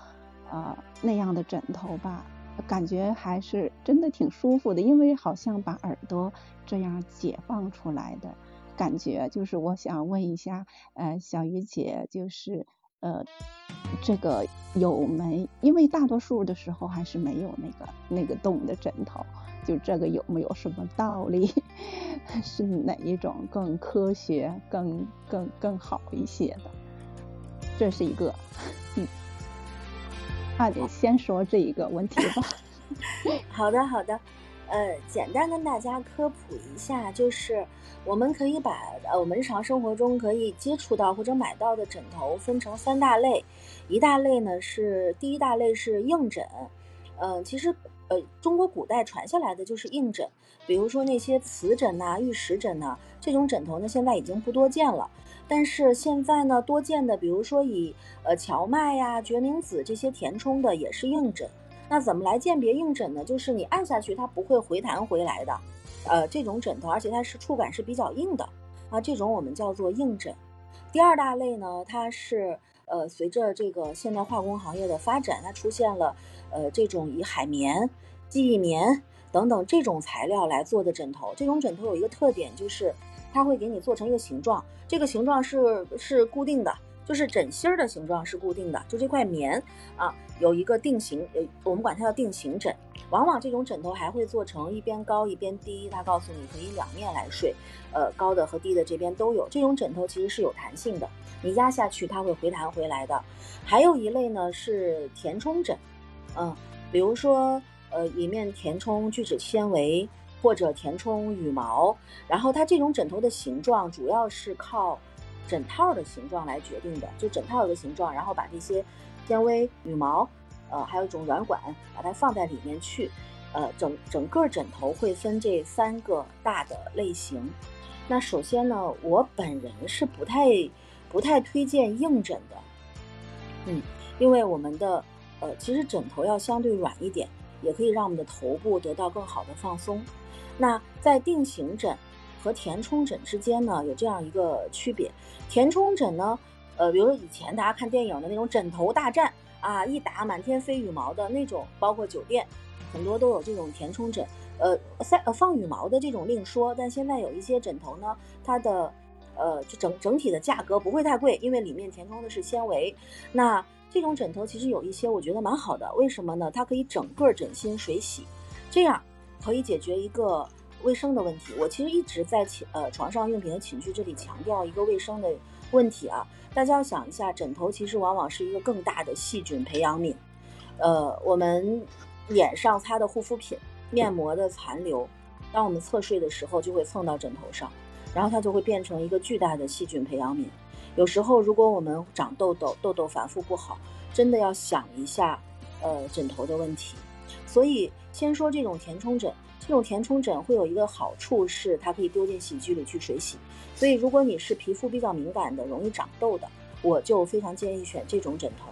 呃那样的枕头吧。感觉还是真的挺舒服的，因为好像把耳朵这样解放出来的感觉。就是我想问一下，呃，小鱼姐，就是呃，这个有没？因为大多数的时候还是没有那个那个洞的枕头，就这个有没有什么道理？是哪一种更科学、更更更好一些的？这是一个，那。得先说这一个问题吧。好的，好的。呃，简单跟大家科普一下，就是我们可以把呃我们日常生活中可以接触到或者买到的枕头分成三大类。一大类呢是第一大类是硬枕，嗯，其实呃中国古代传下来的就是硬枕，比如说那些瓷枕呐、玉石枕呐，这种枕头呢现在已经不多见了。但是现在呢，多见的，比如说以呃荞麦呀、决明子这些填充的，也是硬枕。那怎么来鉴别硬枕呢？就是你按下去，它不会回弹回来的，呃，这种枕头，而且它是触感是比较硬的啊，这种我们叫做硬枕。第二大类呢，它是呃随着这个现代化工行业的发展，它出现了呃这种以海绵、记忆棉等等这种材料来做的枕头。这种枕头有一个特点就是。它会给你做成一个形状，这个形状是是固定的，就是枕芯儿的形状是固定的，就这块棉啊有一个定型，呃，我们管它叫定型枕。往往这种枕头还会做成一边高一边低，它告诉你可以两面来睡，呃，高的和低的这边都有。这种枕头其实是有弹性的，你压下去它会回弹回来的。还有一类呢是填充枕，嗯，比如说呃里面填充聚酯纤维。或者填充羽毛，然后它这种枕头的形状主要是靠枕套的形状来决定的，就枕套的形状，然后把这些纤维、羽毛，呃，还有一种软管，把它放在里面去，呃，整整个枕头会分这三个大的类型。那首先呢，我本人是不太不太推荐硬枕的，嗯，因为我们的呃，其实枕头要相对软一点，也可以让我们的头部得到更好的放松。那在定型枕和填充枕之间呢，有这样一个区别。填充枕呢，呃，比如说以前大家看电影的那种枕头大战啊，一打满天飞羽毛的那种，包括酒店很多都有这种填充枕。呃，塞呃放羽毛的这种另说，但现在有一些枕头呢，它的呃就整整体的价格不会太贵，因为里面填充的是纤维。那这种枕头其实有一些我觉得蛮好的，为什么呢？它可以整个枕芯水洗，这样。可以解决一个卫生的问题。我其实一直在寝呃床上用品的寝具这里强调一个卫生的问题啊。大家要想一下，枕头其实往往是一个更大的细菌培养皿。呃，我们脸上擦的护肤品、面膜的残留，当我们侧睡的时候就会蹭到枕头上。然后它就会变成一个巨大的细菌培养皿。有时候如果我们长痘痘，痘痘反复不好，真的要想一下，呃，枕头的问题。所以先说这种填充枕，这种填充枕会有一个好处是它可以丢进洗衣机里去水洗。所以如果你是皮肤比较敏感的，容易长痘的，我就非常建议选这种枕头。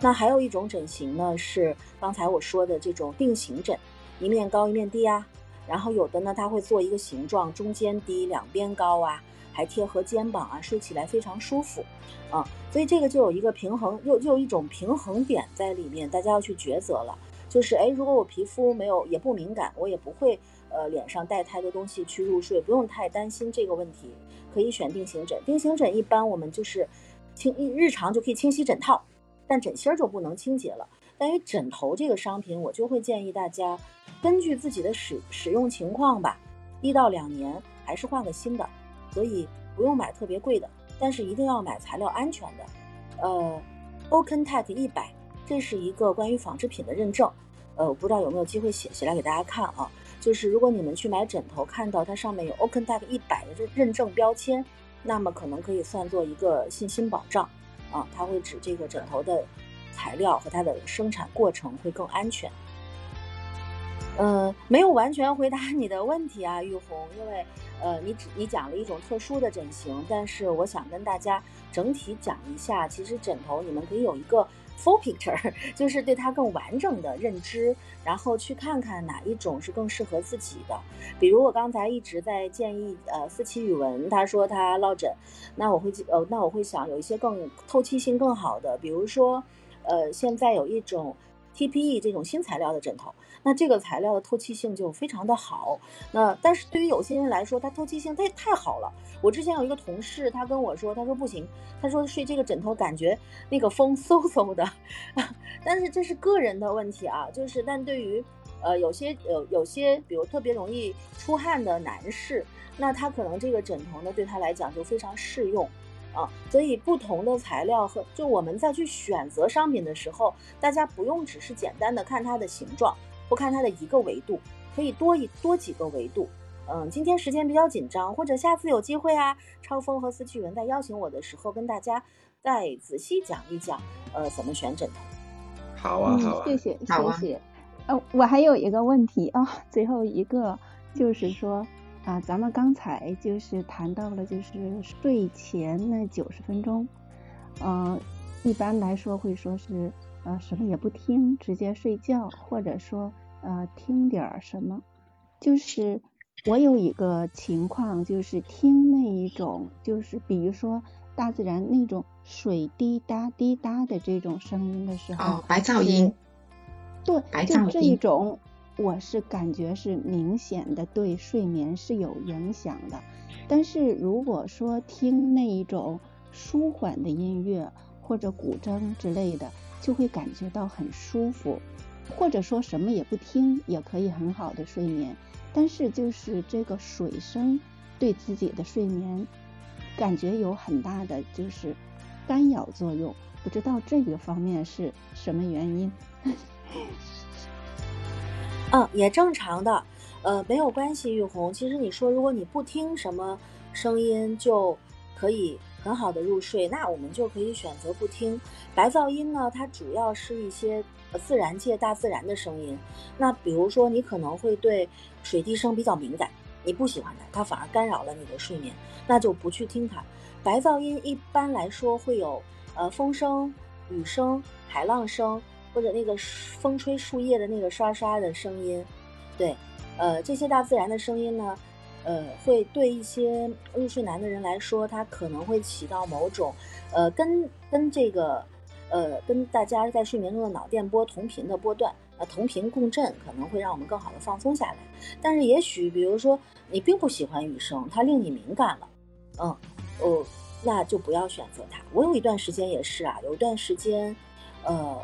那还有一种枕型呢，是刚才我说的这种定型枕，一面高一面低啊。然后有的呢，它会做一个形状，中间低，两边高啊，还贴合肩膀啊，睡起来非常舒服，啊，所以这个就有一个平衡，又又有一种平衡点在里面，大家要去抉择了。就是哎，如果我皮肤没有也不敏感，我也不会呃脸上带太多东西去入睡，不用太担心这个问题，可以选定型枕。定型枕一般我们就是清日常就可以清洗枕套，但枕芯儿就不能清洁了。但于枕头这个商品，我就会建议大家根据自己的使使用情况吧，一到两年还是换个新的，所以不用买特别贵的，但是一定要买材料安全的。呃，OpenTech 一百，这是一个关于纺织品的认证。呃，我不知道有没有机会写下来给大家看啊。就是如果你们去买枕头，看到它上面有 OpenTech 一百的认认证标签，那么可能可以算作一个信心保障啊，它会指这个枕头的。材料和它的生产过程会更安全。呃，没有完全回答 你的问题啊，玉红，因为呃，你只你讲了一种特殊的枕型，但是我想跟大家整体讲一下，其实枕头你们可以有一个 full picture，就是对它更完整的认知，然后去看看哪一种是更适合自己的。比如我刚才一直在建议，呃，思琪语文，他说他落枕，那我会呃，那我会想有一些更透气性更好的，比如说。呃，现在有一种 TPE 这种新材料的枕头，那这个材料的透气性就非常的好。那但是对于有些人来说，它透气性太太好了。我之前有一个同事，他跟我说，他说不行，他说睡这个枕头感觉那个风 嗖嗖的。但是这是个人的问题啊，就是但对于呃有些有有些比如特别容易出汗的男士，那他可能这个枕头呢对他来讲就非常适用。啊，所以不同的材料和就我们再去选择商品的时候，大家不用只是简单的看它的形状或看它的一个维度，可以多一多几个维度。嗯，今天时间比较紧张，或者下次有机会啊，超峰和思琪文在邀请我的时候，跟大家再仔细讲一讲，呃，怎么选枕头。好啊，好啊，谢谢，谢谢。呃，我还有一个问题啊，最后一个就是说。啊，咱们刚才就是谈到了，就是睡前那九十分钟，呃，一般来说会说是呃什么也不听，直接睡觉，或者说呃听点儿什么。就是我有一个情况，就是听那一种，就是比如说大自然那种水滴答滴答的这种声音的时候，哦，白噪音，对，白噪音这一种。我是感觉是明显的对睡眠是有影响的，但是如果说听那一种舒缓的音乐或者古筝之类的，就会感觉到很舒服，或者说什么也不听也可以很好的睡眠，但是就是这个水声对自己的睡眠感觉有很大的就是干扰作用，不知道这个方面是什么原因。嗯，也正常的，呃，没有关系。玉红，其实你说如果你不听什么声音就可以很好的入睡，那我们就可以选择不听白噪音呢。它主要是一些自然界、大自然的声音。那比如说你可能会对水滴声比较敏感，你不喜欢它，它反而干扰了你的睡眠，那就不去听它。白噪音一般来说会有呃风声、雨声、海浪声。或者那个风吹树叶的那个刷刷的声音，对，呃，这些大自然的声音呢，呃，会对一些入睡难的人来说，它可能会起到某种，呃，跟跟这个，呃，跟大家在睡眠中的脑电波同频的波段，呃，同频共振，可能会让我们更好的放松下来。但是也许，比如说你并不喜欢雨声，它令你敏感了，嗯，哦，那就不要选择它。我有一段时间也是啊，有一段时间，呃。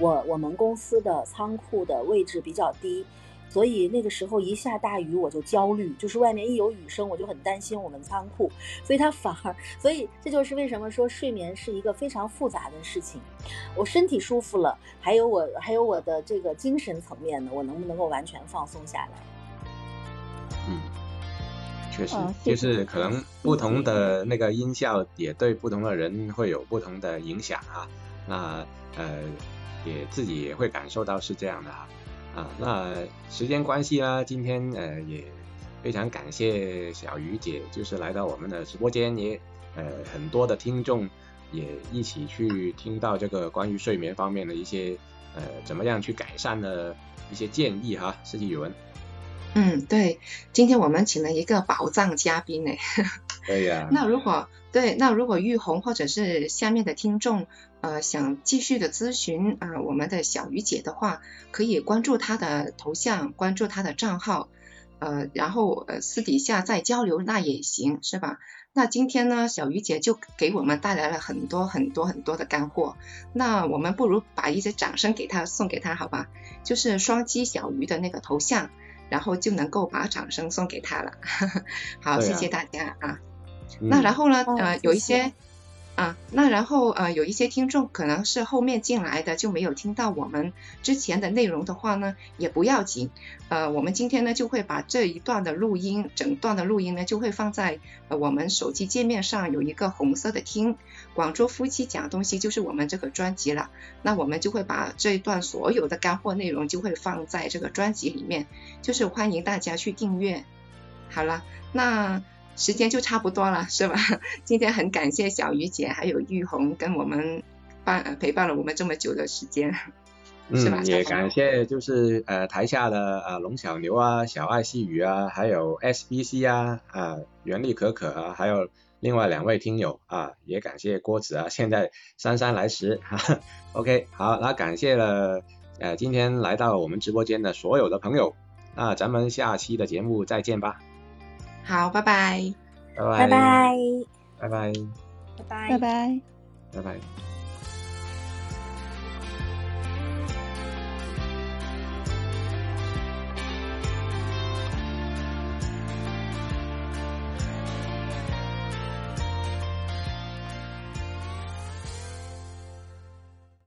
我我们公司的仓库的位置比较低，所以那个时候一下大雨我就焦虑，就是外面一有雨声我就很担心我们仓库，所以它反而，所以这就是为什么说睡眠是一个非常复杂的事情。我身体舒服了，还有我还有我的这个精神层面呢，我能不能够完全放松下来？嗯，确实就是可能不同的那个音效也对不同的人会有不同的影响啊。那呃，也自己也会感受到是这样的哈。啊，那时间关系啦，今天呃也非常感谢小鱼姐，就是来到我们的直播间，也呃很多的听众也一起去听到这个关于睡眠方面的一些呃怎么样去改善的一些建议哈，设计语文。嗯，对，今天我们请了一个宝藏嘉宾呢。对呀、那如果对，那如果玉红或者是下面的听众，呃，想继续的咨询啊、呃我们的小鱼姐的话，可以关注她的头像，关注她的账号，呃，然后呃私底下再交流那也行，是吧？那今天呢，小鱼姐就给我们带来了很多很多很多的干货，那我们不如把一些掌声给她，送给她，好吧？就是双击小鱼的那个头像，然后就能够把掌声送给她了。好，谢谢大家啊。嗯那然后呢，哦呃，有一谢些啊，那然后呃，有一些听众可能是后面进来的，就没有听到我们之前的内容的话呢，也不要紧，呃，我们今天呢就会把这一段的录音，整段的录音呢就会放在呃我们手机界面上有一个红色的听，广州夫妻讲东西就是我们这个专辑了，那我们就会把这一段所有的干货内容就会放在这个专辑里面，就是欢迎大家去订阅。好了，那时间就差不多了，是吧？今天很感谢小鱼姐还有玉红跟我们伴呃陪伴了我们这么久的时间，是吧？嗯，也感谢就是呃台下的呃龙小牛啊、小爱细雨啊，还有 SBC 啊啊袁丽可可啊，还有另外两位听友啊，也感谢郭子啊，现在姗姗来迟哈哈。OK，好，那感谢了呃今天来到我们直播间的所有的朋友，那咱们下期的节目再见吧，好，拜拜。拜拜拜拜，拜拜拜拜拜拜。拜拜。